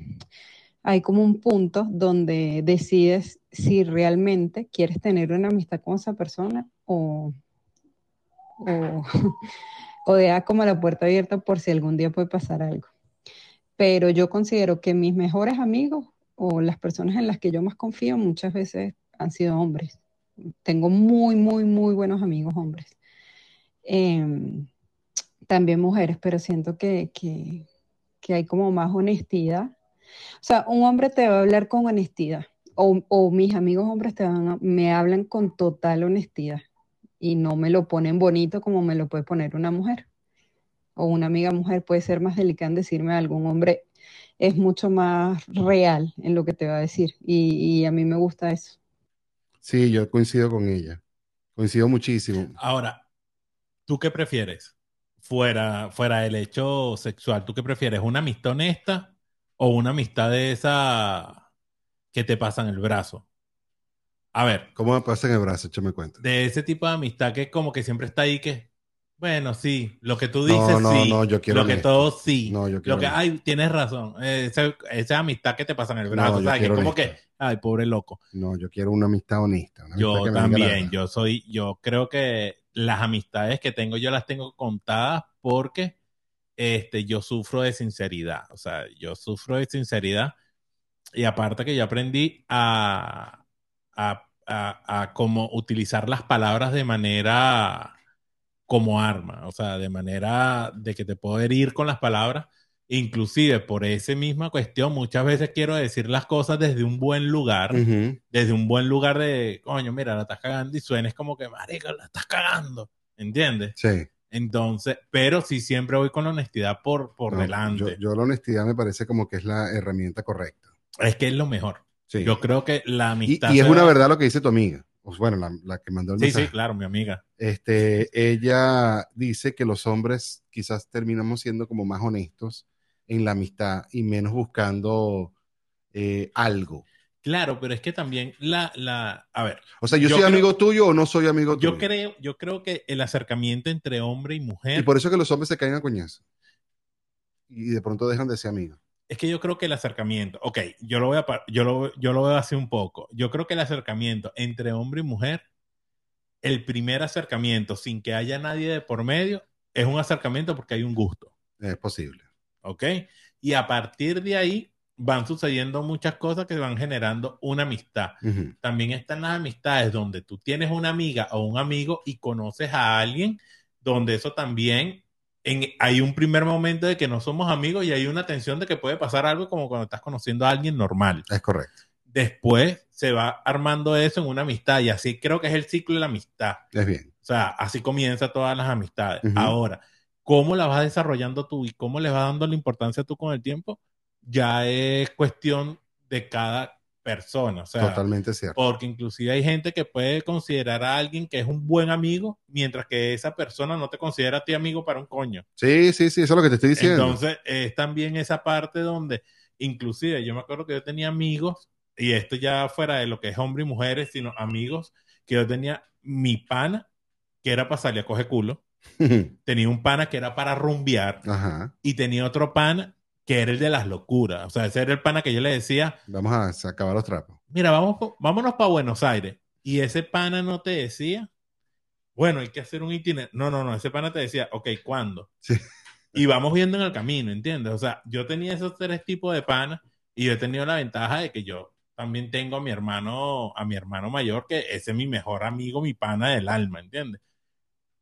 hay como un punto donde decides si realmente quieres tener una amistad con esa persona o, o, o dejas como la puerta abierta por si algún día puede pasar algo. Pero yo considero que mis mejores amigos o las personas en las que yo más confío muchas veces han sido hombres. Tengo muy, muy, muy buenos amigos hombres. Em, también mujeres, pero siento que, que, hay como más honestidad. O sea, un hombre te va a hablar con honestidad, o, o mis amigos hombres te van a- me hablan con total honestidad y no me lo ponen bonito como me lo puede poner una mujer. O una amiga mujer puede ser más delicada en decirme algo. Un hombre es mucho más real en lo que te va a decir y, y a mí me gusta eso. Sí, yo coincido con ella. Coincido muchísimo. Ahora, ¿tú qué prefieres? Fuera, fuera del hecho sexual, ¿tú qué prefieres? ¿Una amistad honesta o una amistad de esa que te pasan el brazo? A ver, ¿Cómo me pasa en el brazo? Échame cuenta. de ese tipo de amistad que como que siempre está ahí que, bueno, sí, lo que tú No, dices no, sí, no, yo quiero lo que todo sí, No, yo quiero lo que, ay, tienes razón, esa, esa amistad que te pasan el No, brazo, ¿sabes? Que como que, ay, pobre loco. No, yo quiero una amistad honesta. una Yo que también, yo soy, yo creo que las amistades que tengo, yo las tengo contadas porque este, yo sufro de sinceridad. O sea, yo sufro de sinceridad. Y aparte que yo aprendí a, a, a, a cómo utilizar las palabras de manera como arma. O sea, de manera de que te puedo herir con las palabras, Inclusive por esa misma cuestión, muchas veces quiero decir las cosas desde un buen lugar, desde un buen lugar de, coño, mira, la estás cagando y suenes como que, marica, la estás cagando, ¿entiendes? Sí. Entonces, pero sí siempre voy con la honestidad por, por No, delante. Yo, yo la honestidad me parece como que es la herramienta correcta. Es que es lo mejor. Sí. Yo creo que la Y, amistad... y es se una verdad lo que dice tu amiga. Pues bueno, la, la que mandó el Sí, mensaje. sí, claro, mi amiga. Este, ella dice que los hombres quizás terminamos siendo como más honestos en la amistad y menos buscando eh, algo. Claro, pero es que también la, la, a ver, O sea, yo, Yo soy creo- amigo tuyo o no soy amigo tuyo. yo creo, yo creo que el acercamiento entre hombre y mujer, Y por eso es que los hombres se caen a coñazo. Y de pronto dejan de ser amigos. Es que yo creo que el acercamiento, ok, yo lo voy a, yo lo, yo lo veo así un poco. Yo creo que el acercamiento entre hombre y mujer, el primer acercamiento sin que haya nadie de por medio, es un acercamiento porque hay un gusto. Es posible. ¿ok? Y a partir de ahí van sucediendo muchas cosas que van generando una amistad. También están las amistades donde tú tienes una amiga o un amigo y conoces a alguien, donde eso también en- hay un primer momento de que no somos amigos y hay una tensión de que puede pasar algo como cuando estás conociendo a alguien normal. Es correcto. Después se va armando eso en una amistad y así creo que es el ciclo de la amistad. Es bien. O sea, así comienza todas las amistades. Ahora, ¿cómo la vas desarrollando tú y cómo le vas dando la importancia tú con el tiempo? Ya es cuestión de cada persona. O sea, Totalmente cierto. porque inclusive hay gente que puede considerar a alguien que es un buen amigo, mientras que esa persona no te considera a ti amigo para un coño. Sí, sí, sí, eso es lo que te estoy diciendo. Entonces, es también esa parte donde, inclusive, yo me acuerdo que yo tenía amigos, y esto ya fuera de lo que es hombre y mujeres, sino amigos, que yo tenía mi pana, que era para salir a coger culo, tenía un pana que era para rumbear, Ajá. y tenía otro pana que era el de las locuras. O sea, ese era el pana que yo le decía, Vamos a acabar los trapos. mira, vamos, vámonos para Buenos Aires. Y ese pana no te decía, bueno, hay que hacer un itinerario. No, no, no, ese pana te decía, ok, ¿cuándo? Sí. Y vamos viendo en el camino, ¿entiendes? O sea, yo tenía esos tres tipos de panas y yo he tenido la ventaja de que yo también tengo a mi hermano, a mi hermano mayor, que ese es mi mejor amigo, mi pana del alma, ¿entiendes?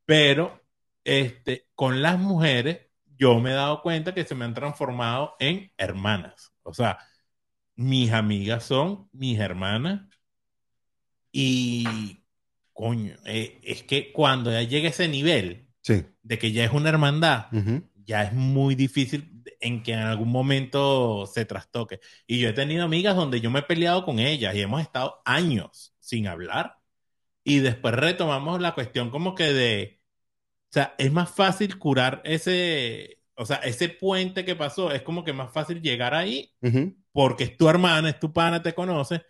Pero, este, con las mujeres, yo me he dado cuenta que se me han transformado en hermanas. O sea, mis amigas son mis hermanas y, coño, eh, es que cuando ya llega ese nivel Sí. de que ya es una hermandad, Ujú. ya es muy difícil en que en algún momento se trastoque. Y yo he tenido amigas donde yo me he peleado con ellas y hemos estado años sin hablar. Y después retomamos la cuestión como que de, o sea, es más fácil curar ese, o sea, ese puente que pasó, es como que más fácil llegar ahí porque es tu hermana, es tu pana, te conoce,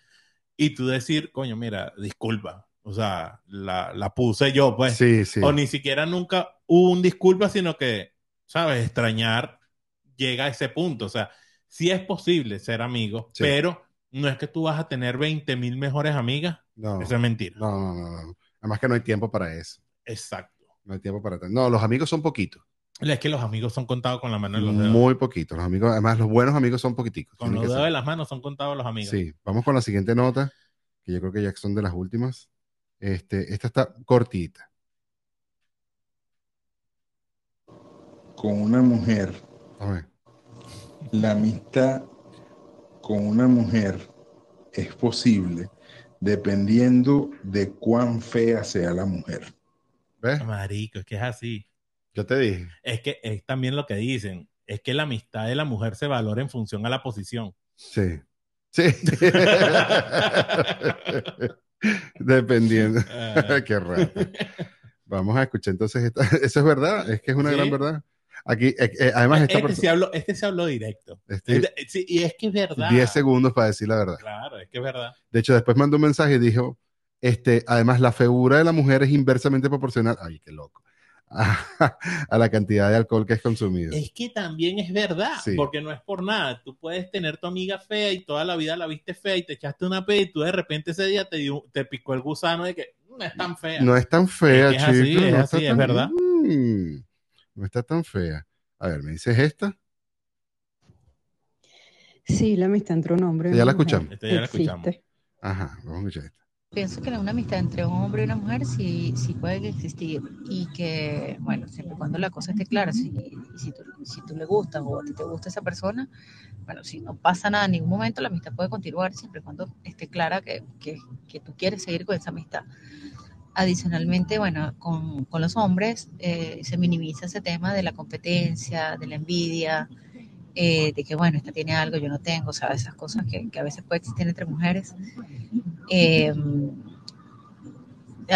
y tú decir, coño, mira, disculpa, o sea, la, la puse yo, pues. Sí, sí. O ni siquiera nunca hubo un disculpa, sino que, ¿sabes? Extrañar llega a ese punto. O sea, sí es posible ser amigos, Sí. pero no es que tú vas a tener 20 mil mejores amigas. No. Eso es mentira. No, no, no, no. Además que no hay tiempo para eso. Exacto. No hay tiempo para tanto. No, los amigos son poquitos. Es que los amigos son contados con la mano de los dedos. Muy poquitos. Los amigos, además, los buenos amigos son poquiticos. con los dedos ser. de las manos son contados los amigos. Sí, vamos con la siguiente nota, que yo creo que ya son de las últimas. Este, esta está cortita. con una mujer, A ver. la amistad con una mujer es posible dependiendo de cuán fea sea la mujer. ¿Ves? Marico, es que es así. Yo te dije. Es que es también lo que dicen. Es que la amistad de la mujer se valora en función a la posición. Sí. Sí. Dependiendo. Ah. Qué raro. Vamos a escuchar entonces esta. Eso es verdad, es que es una Sí. gran verdad. Aquí, eh, eh, además, esta este, se persona. habló, este se habló directo. Este- Este- sí, y es que es verdad. 10 segundos para decir la verdad. Claro, es que es verdad. De hecho, después mandó un mensaje y dijo, este, además la figura de la mujer es inversamente proporcional, ay, qué loco, a, a la cantidad de alcohol que es consumido. Es que también es verdad, Sí. porque no es por nada. Tú puedes tener tu amiga fea y toda la vida la viste fea y te echaste una pea y tú de repente ese día te, dio- te picó el gusano de que no es tan fea. No es tan fea, Es que es así, es no así, es tan- verdad. Mm, no está tan fea. A ver, ¿me dices esta? Sí, la amistad entre un hombre Ya la mujer escuchamos. Esta ya la existe. escuchamos. Ajá, vamos a escuchar esta. Pienso que una amistad entre un hombre y una mujer sí, sí puede existir y que, bueno, siempre cuando la cosa esté clara, si, si, tú, si tú le gustas o a ti te gusta esa persona, bueno, si no pasa nada en ningún momento, la amistad puede continuar siempre cuando esté clara que, que, que tú quieres seguir con esa amistad. Adicionalmente, bueno, con, con los hombres eh, se minimiza ese tema de la competencia, de la envidia, eh, de que, bueno, esta tiene algo, yo no tengo, ¿sabes? Esas cosas que, que a veces puede existir entre mujeres. Eh,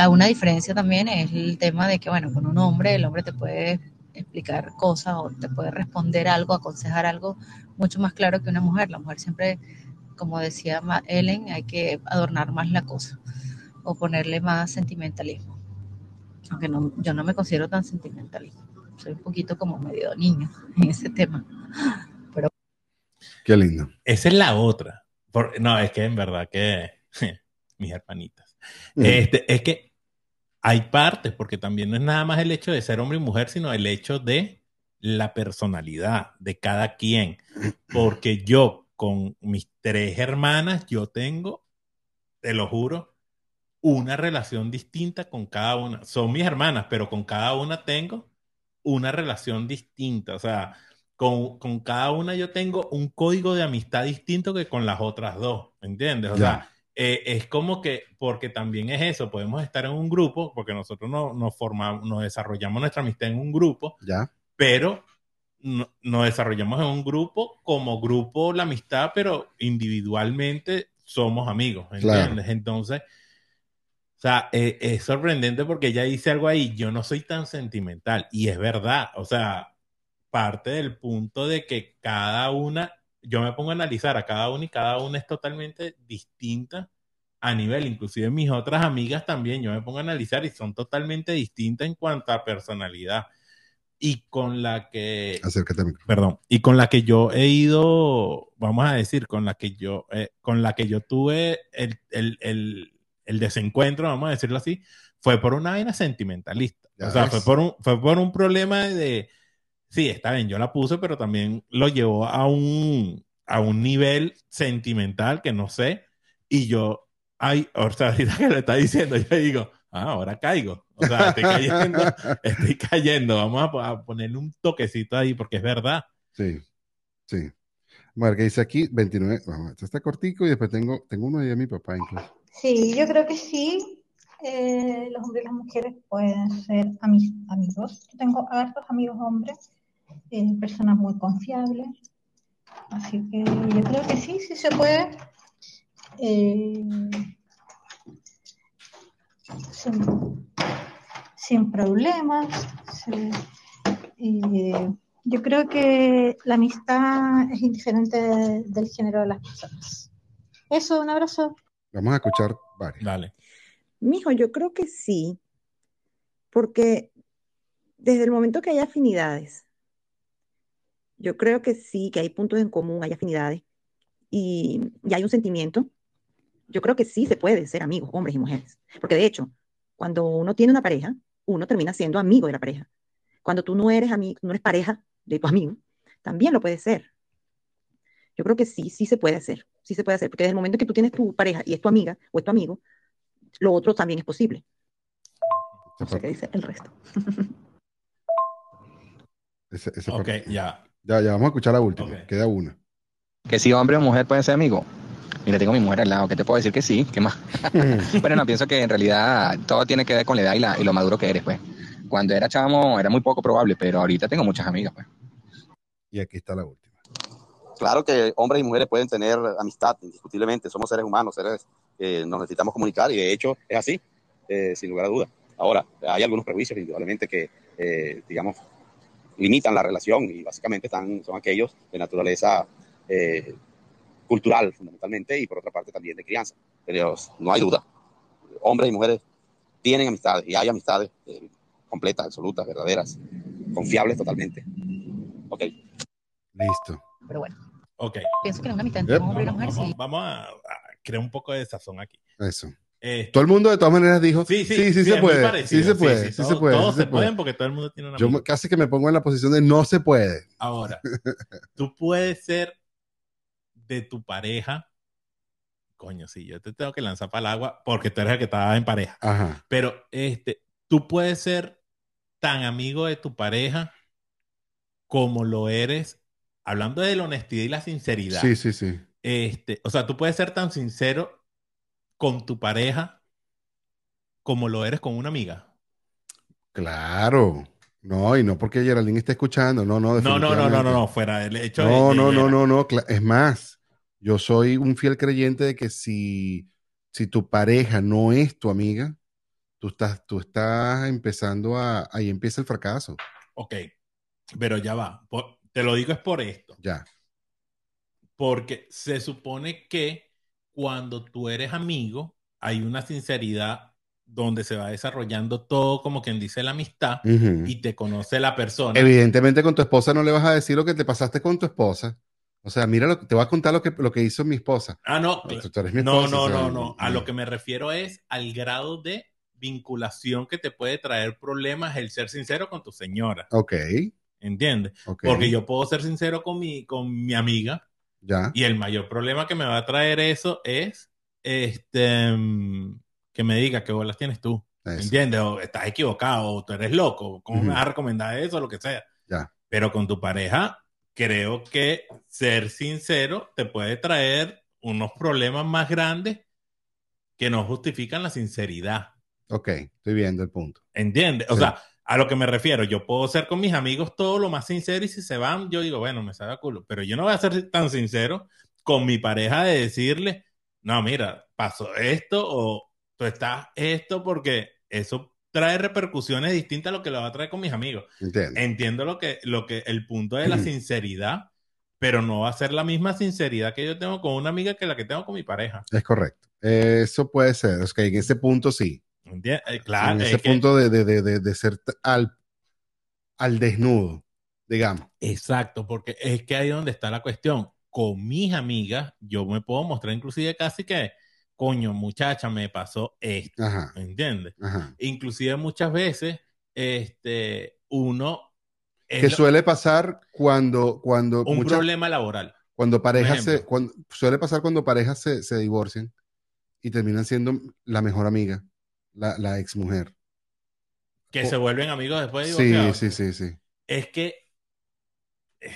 una diferencia también es el tema de que, bueno, con un hombre, el hombre te puede explicar cosas o te puede responder algo, aconsejar algo mucho más claro que una mujer. La mujer siempre, como decía Ellen, hay que adornar más la cosa o ponerle más sentimentalismo. Aunque no, yo no me considero tan sentimentalista. Soy un poquito como medio niño en ese tema. Qué lindo. Esa es la otra. Por- no, es que en verdad que mis hermanitas. Este, es que hay partes, porque también no es nada más el hecho de ser hombre y mujer, sino el hecho de la personalidad de cada quien. Porque yo, con mis tres hermanas, yo tengo, te lo juro, una relación distinta con cada una. Son mis hermanas, pero con cada una tengo una relación distinta. O sea, con, con cada una yo tengo un código de amistad distinto que con las otras dos, ¿entiendes? O Ya. sea, eh, es como que, porque también es eso, podemos estar en un grupo, porque nosotros no- nos formamos, nos desarrollamos nuestra amistad en un grupo, Ya. pero no- nos desarrollamos en un grupo como grupo la amistad, pero individualmente somos amigos, Claro. ¿entiendes? Entonces, o sea, eh, es sorprendente porque ella dice algo ahí, yo no soy tan sentimental, y es verdad, o sea, parte del punto de que cada una, yo me pongo a analizar a cada una y cada una es totalmente distinta a nivel, inclusive mis otras amigas también, yo me pongo a analizar y son totalmente distintas en cuanto a personalidad. Y con la que, Acércate micrófono. perdón, y con la que yo he ido, vamos a decir, con la que yo, eh, con la que yo tuve el, el, el, el desencuentro, vamos a decirlo así, fue por una vaina sentimentalista. Ya o sea, ves. fue por, un, fue por un problema de, sí, está bien, yo la puse, pero también lo llevó a un, a un nivel sentimental que no sé, y yo, ay, o sea, ahorita que lo está diciendo, yo digo, ah, ahora caigo. O sea, estoy cayendo, estoy cayendo. Vamos a, a ponerle un toquecito ahí porque es verdad. Sí, sí. Ver qué dice aquí, 29. Vamos, este está cortico y después tengo, tengo uno de mi papá incluso. Sí, yo creo que sí. Eh, los hombres y las mujeres pueden ser ami- amigos. Yo tengo hartos amigos hombres, eh, personas muy confiables. Así que yo creo que sí, sí se puede. Eh, sin, sin problemas. sí. Y, eh, yo creo que la amistad es indiferente de- del género de las personas. Eso, un abrazo. Vamos a escuchar varios. Dale. Mijo, yo creo que sí, porque desde el momento que hay afinidades, yo creo que sí, que hay puntos en común, hay afinidades y, y hay un sentimiento, yo creo que sí se puede ser amigos, hombres y mujeres. Porque de hecho, cuando uno tiene una pareja, uno termina siendo amigo de la pareja. Cuando tú no eres amigo, no eres pareja de tu amigo, también lo puedes ser. Yo creo que sí, sí se puede hacer, sí se puede hacer, porque desde el momento que tú tienes tu pareja y es tu amiga o es tu amigo, lo otro también es posible. No sé qué dice el resto. Ese- ese Ok, ya. Ya, ya, vamos a escuchar la última. Queda una. Que si hombre o mujer pueden ser amigos. Mira, tengo a mi mujer al lado, ¿qué te puedo decir que sí? ¿Qué más? Bueno, no, pienso que en realidad todo tiene que ver con la edad y, la- y lo maduro que eres, pues. Cuando era chamo era muy poco probable, pero ahorita tengo muchas amigas, pues. Y aquí está la última. Claro que hombres y mujeres pueden tener amistad, indiscutiblemente. Somos seres humanos, seres que nos necesitamos comunicar y de hecho es así, eh, sin lugar a dudas. Ahora, hay algunos prejuicios, indudablemente, que, eh, digamos, limitan la relación y básicamente están, son aquellos de naturaleza eh, cultural, fundamentalmente, y por otra parte también de crianza. Pero no hay duda. Hombres y mujeres tienen amistades y hay amistades eh, completas, absolutas, verdaderas, confiables totalmente. Ok. Listo. Pero bueno, Ok. pienso que una amistad entre un hombre y una mujer Vamos, sí. vamos a, a crear un poco de sazón aquí. Eso. Eh, Todo el mundo de todas maneras dijo, sí, sí, sí, sí, se puede, parecido, sí se puede, sí, sí todo- se puede, todos se pueden porque todo el mundo tiene un Yo casi que me pongo en la posición de no se puede. Ahora, tú puedes ser de tu pareja coño, sí, yo te tengo que lanzar para el agua porque tú eres el que estaba en pareja. Ajá. Pero este, tú puedes ser tan amigo de tu pareja como lo eres, hablando de la honestidad y la sinceridad. Sí, sí, sí. Este, o sea, tú puedes ser tan sincero con tu pareja como lo eres con una amiga. Claro. No, y no porque Geraldine esté escuchando, no, no, No, no, no, no, no, no, fuera del hecho No, de, no, no, no, no. cla- Es más, yo soy un fiel creyente de que si, si tu pareja no es tu amiga, tú estás, tú estás empezando a, ahí empieza el fracaso. Ok, pero ya va. Por- te lo digo es por esto. Ya. Porque se supone que cuando tú eres amigo, hay una sinceridad donde se va desarrollando todo como quien dice la amistad y te conoce la persona. Evidentemente con tu esposa no le vas a decir lo que te pasaste con tu esposa. O sea, mira, lo, te voy a contar lo que, lo que hizo mi esposa. Ah, no, Tú- tú eres mi no, esposa, no, o sea, no, no. A lo que me refiero es al grado de vinculación que te puede traer problemas el ser sincero con tu señora. Ok, ¿Entiendes? ok. Porque yo puedo ser sincero con mi, con mi amiga Ya. y el mayor problema que me va a traer eso es este que me diga qué bolas tienes tú. Eso. ¿Entiendes? O estás equivocado, o tú eres loco, ¿cómo me vas a recomendar eso? Lo que sea. Ya. Pero con tu pareja, creo que ser sincero te puede traer unos problemas más grandes que no justifican la sinceridad. Ok, estoy viendo el punto. ¿Entiendes? O Sí. sea, a lo que me refiero, yo puedo ser con mis amigos todo lo más sincero y si se van, yo digo, bueno, me sabe a culo. Pero yo no voy a ser tan sincero con mi pareja de decirle, no, mira, pasó esto o tú estás esto porque eso trae repercusiones distintas a lo que lo va a traer con mis amigos. Entiendo. Entiendo lo que, lo que, el punto de la sinceridad, pero no va a ser la misma sinceridad que yo tengo con una amiga que la que tengo con mi pareja. Es correcto. Eso puede ser. Ok, en ese punto sí. ¿Entiendes? Eh, Claro, en es ese punto de, de, de, de, de ser al, al desnudo, digamos. Exacto, porque es que ahí es donde está la cuestión. Con mis amigas, yo me puedo mostrar inclusive casi que, coño, muchacha, me pasó esto. Ajá. ¿Entiendes? Ajá. Inclusive muchas veces, este, uno... es Que lo- suele pasar cuando, cuando un problema laboral. cuando parejas se, cuando, suele pasar cuando parejas se, se divorcian y terminan siendo la mejor amiga, la, la ex mujer. Que O- se vuelven amigos después de Sí, divorciados. sí, sí, sí. Es que... eh,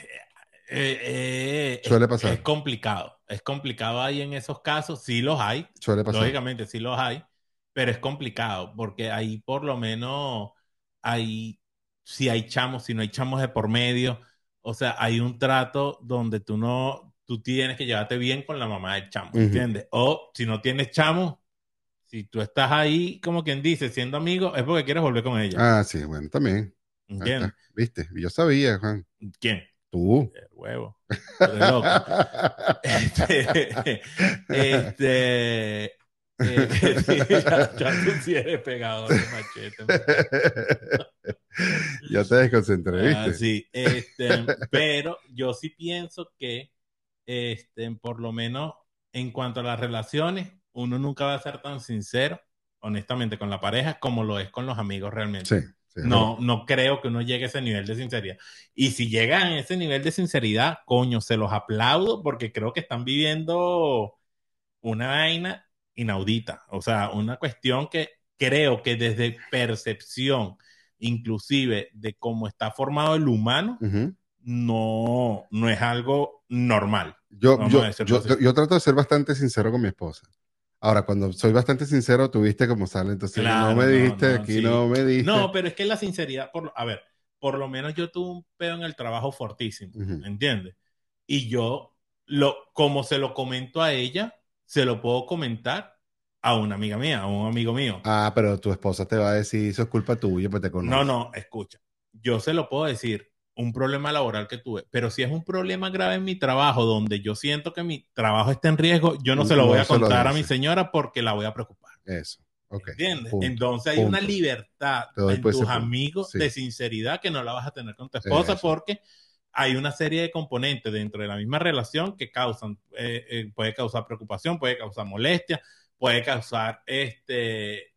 eh, eh, es- Suele pasar. Es complicado. Es complicado ahí en esos casos. Sí los hay. Suele pasar. Lógicamente, sí los hay, pero es complicado porque ahí por lo menos hay, si hay chamos, si no hay chamos de por medio, o sea, hay un trato donde tú no, tú tienes que llevarte bien con la mamá del chamo. ¿entiendes? O si no tienes chamo, si tú estás ahí, como quien dice, siendo amigo, es porque quieres volver con ella. Ah, sí, bueno, también. Está, ¿Viste? Yo sabía, Juan. ¿Quién? Tú. El huevo. Loco. Este, este, eh, ya, ya tú sí eres pegador de machete. ya te desconcentré, ¿viste? Ah, sí, este, pero yo sí pienso que, este, por lo menos en cuanto a las relaciones, uno nunca va a ser tan sincero, honestamente, con la pareja como lo es con los amigos realmente. Sí, sí, No, no creo que uno llegue a ese nivel de sinceridad. Y si llegan a ese nivel de sinceridad, coño, se los aplaudo porque creo que están viviendo una vaina inaudita. O sea, una cuestión que creo que desde percepción, inclusive de cómo está formado el humano, no, no es algo normal. Yo, yo, yo, yo trato de ser bastante sincero con mi esposa. Ahora, cuando soy bastante sincero, tuviste cómo sale. Entonces, Claro, no me dijiste, no, aquí sí. no me dijiste. No, pero es que la sinceridad, por, a ver, por lo menos yo tuve un pedo en el trabajo fortísimo, Ujú. ¿entiendes? Y yo, lo, como se lo comento a ella, se lo puedo comentar a una amiga mía, a un amigo mío. Ah, pero tu esposa te va a decir, eso es culpa tuya, pues te conozco. No, no, escucha. Yo se lo puedo decir, un problema laboral que tuve, pero si es un problema grave en mi trabajo donde yo siento que mi trabajo está en riesgo, yo no se lo voy a contar a mi señora porque la voy a preocupar. Eso, ok. ¿Entiendes? Punto, Entonces hay punto. una libertad en por ese tus amigos sí. de sinceridad que no la vas a tener con tu esposa Eso. porque hay una serie de componentes dentro de la misma relación que causan, eh, eh, puede causar preocupación, puede causar molestia, puede causar este,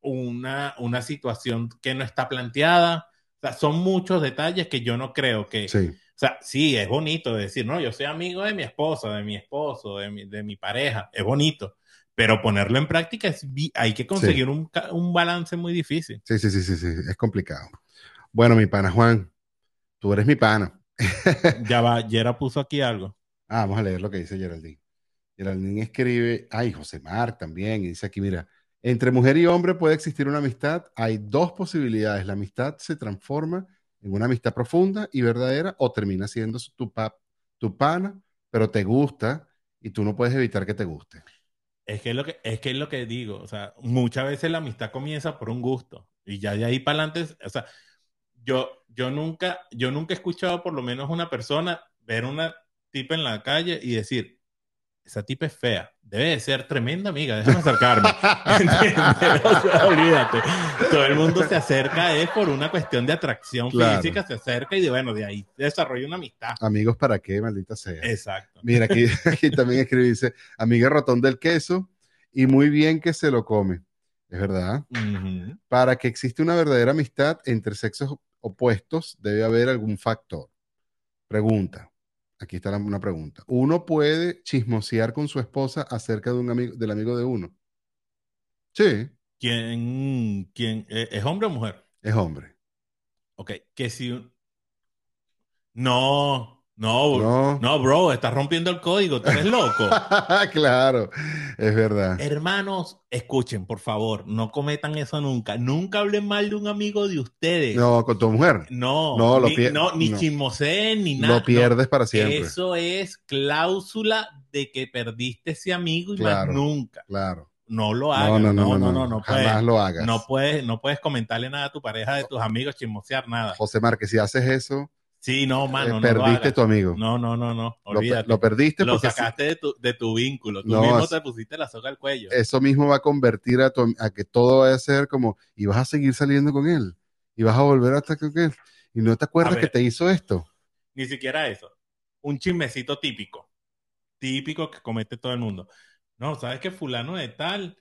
una, una situación que no está planteada. O sea, son muchos detalles que yo no creo que Sí. sea, sí, es bonito decir, no, yo soy amigo de mi esposa, de mi esposo, de mi, de mi pareja, es bonito, pero ponerlo en práctica es, hay que conseguir un, un balance muy difícil. Sí, sí, sí, sí, sí, es complicado. Bueno, mi pana Juan, tú eres mi pana. Ya va, Yera puso aquí algo. Ah, vamos a leer lo que dice Geraldine. Geraldine escribe, ay, José Marc también, y dice aquí, mira, entre mujer y hombre puede existir una amistad. Hay dos posibilidades. La amistad se transforma en una amistad profunda y verdadera o termina siendo tu, pap, tu pana, pero te gusta y tú no puedes evitar que te guste. Es que es lo que, es que es lo que digo, o sea, muchas veces la amistad comienza por un gusto y ya de ahí para adelante, o sea, yo, yo nunca, yo nunca he escuchado por lo menos una persona ver una tipa en la calle y decir, esa tipa es fea, debe de ser tremenda amiga, déjame acercarme. ¿Entiendes? O sea, olvídate. Todo el mundo se acerca es por una cuestión de atracción Claro. física, se acerca y de bueno, de ahí desarrolla una amistad. Amigos, ¿para qué? Maldita sea. Exacto. Mira, aquí, aquí también escribe, dice, amiga ratón del queso y muy bien que se lo come. Es verdad. Para que exista una verdadera amistad entre sexos opuestos, debe haber algún factor. Pregunta. Aquí está la- una pregunta. ¿Uno puede chismosear con su esposa acerca de un amigo, del amigo de uno? Sí, ¿Quién, quién, eh, es hombre o mujer? es hombre. Ok, que si... un- No, no, No. no, bro, estás rompiendo el código, tú eres loco. claro, es verdad. Hermanos, escuchen, por favor, no cometan eso nunca. Nunca hablen mal de un amigo de ustedes. No, con tu mujer. No, No, lo ni, no, ni no. chismoseen, ni nada. Lo pierdes para siempre. Eso es cláusula de que perdiste ese amigo y Claro, más nunca. Claro. No lo hagas. no, No, no, no, no, Jamás lo hagas. No puedes, no puedes comentarle nada a tu pareja, de tus amigos, chismosear nada. José Márquez, si haces eso, Sí, no, mano, eh, no perdiste tu amigo. No, no, no, no. Olvídate. lo perdiste Lo sacaste de tu, de tu vínculo. Tú No, mismo te pusiste la soga al cuello. eso mismo va a convertir a, tu- a que todo vaya a ser como, y vas a seguir saliendo con él, y vas a volver a estar con él, y no te acuerdas ver. que te hizo esto. Ni siquiera eso. Un chismecito típico. Típico que comete todo el mundo. No, ¿sabes que fulano de tal?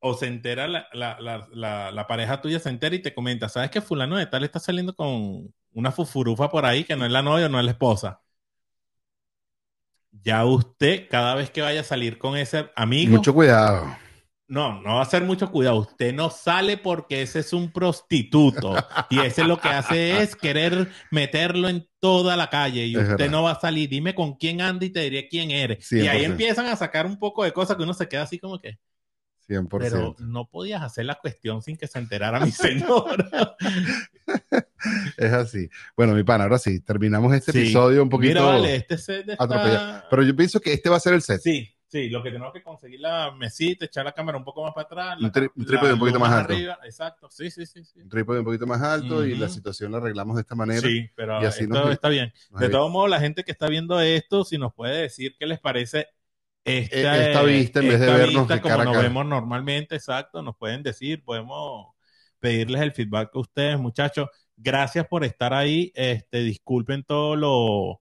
O se entera, la, la, la, la, la pareja tuya se entera y te comenta, ¿sabes que fulano de tal está saliendo con una fufurufa por ahí que no es la novia o no es la esposa? Ya usted, cada vez que vaya a salir con ese amigo, Mucho cuidado. no, no va a ser mucho cuidado. Usted no sale porque ese es un prostituto. y ese lo que hace es querer meterlo en toda la calle. Y Es usted verdad. no va a salir. Dime con quién anda y te diré quién eres. Y ahí 100%. empiezan a sacar un poco de cosas que uno se queda así como que. 100%. Pero no podías hacer la cuestión sin que se enterara mi señora. Es así. Bueno, mi pana, ahora sí, terminamos este Sí. episodio un poquito Mira, vale, este set está-. Pero yo pienso que este va a ser el set. Sí, sí, lo que tenemos que conseguir la mesita, echar la cámara un poco más para atrás. la- Un tri- un trípode un poquito más alto. arriba. Exacto, sí, sí, sí. sí. Un trípode un poquito más alto y la situación la arreglamos de esta manera. Sí, pero y así esto nos- está bien. nos De todos modos, la gente que está viendo esto, si nos puede decir qué les parece esta, E- esta vista en vez de vernos vista de como cara nos vemos normalmente, exacto, nos pueden decir, podemos pedirles el feedback a ustedes, muchachos. Gracias por estar ahí. Este, disculpen todo lo,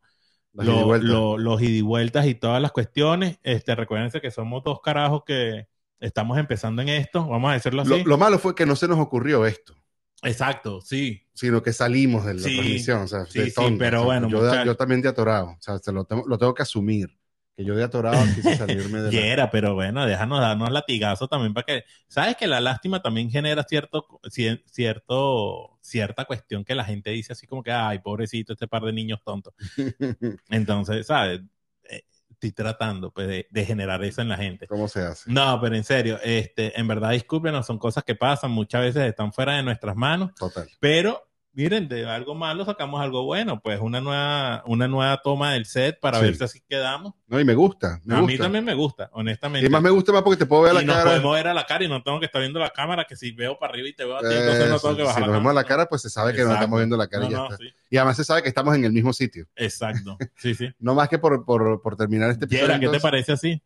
lo- los ida y vueltas y todas las cuestiones. Este, recuérdense que somos dos carajos que estamos empezando en esto, vamos a decirlo así. Lo, lo malo fue que no se nos ocurrió esto, Exacto, sí. sino que salimos de la Sí, transmisión. O sea, sí, de sí, pero O sea, bueno, yo también de atorado. O sea, se lo, tengo, lo tengo que asumir. Que yo de atorado quise salirme de la... era, pero bueno, déjanos darnos latigazo también para que, sabes que la lástima también genera cierto, ci- cierto, cierta cuestión que la gente dice así como que, ay, pobrecito, este par de niños tontos. Entonces, ¿sabes? Eh, Estoy tratando pues, de, de generar eso en la gente. ¿Cómo se hace? No, pero en serio, este, en verdad, discúlpenos, son cosas que pasan, muchas veces están fuera de nuestras manos, Total. pero miren, de algo malo sacamos algo bueno, pues una nueva, una nueva toma del set para Sí. ver si así quedamos. No, y me gusta. Me a gusta. mí también me gusta, honestamente. Y más me gusta más porque te puedo ver la y nos cara. podemos ver a la cara y no tengo que estar viendo la cámara, que si veo para arriba y te veo a ti, entonces no tengo que si bajar nos la vemos a la cara, pues se sabe que nos estamos viendo la cara y ya no, está. sí. Y además se sabe que estamos en el mismo sitio. Exacto, sí, sí. No más que por, por, por terminar este episodio. Yera, ¿qué te parece así?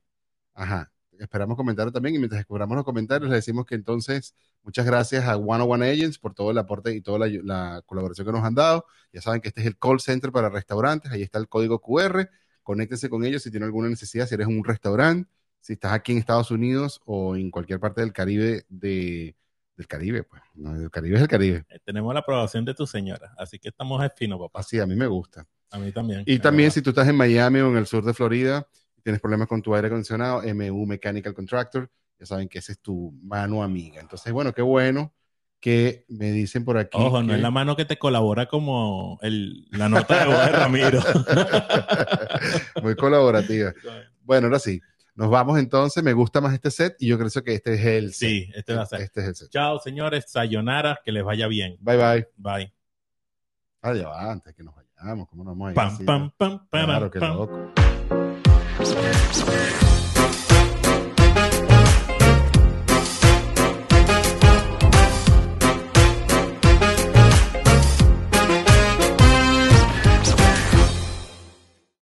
Ajá. Esperamos comentarios también y mientras esperamos los comentarios le decimos que entonces muchas gracias a One One Agents por todo el aporte y toda la, la colaboración que nos han dado. Ya saben que este es el call center para restaurantes, ahí está el código QR, conéctense con ellos si tienen alguna necesidad, si eres un restaurante, si estás aquí en Estados Unidos o en cualquier parte del Caribe de, del Caribe, pues. No, el Caribe es el Caribe. Eh, Tenemos la aprobación de tu señora, así que estamos es fino, papá. Así, a mí me gusta. A mí también. Y también verdad. si tú estás en Miami o en el sur de Florida, tienes problemas con tu aire acondicionado, MU Mechanical Contractor, ya saben que esa es tu mano amiga. Entonces, bueno, qué bueno que me dicen por aquí. Ojo, no es la mano que te colabora como el, la nota de voz de Ramiro. Muy colaborativa. Bueno, ahora sí. Nos vamos entonces. Me gusta más este set y yo creo que este es el set. Sí, este va a ser. Este es el set. Chao, señores. Sayonara. Que les vaya bien. Bye, bye. Bye. Ah, ya va, antes que nos vayamos. ¿Cómo no vamos a ir Pam, así? pam, pam, pam, Claro, qué pam. loco. Subscribe, subscribe, subscribe.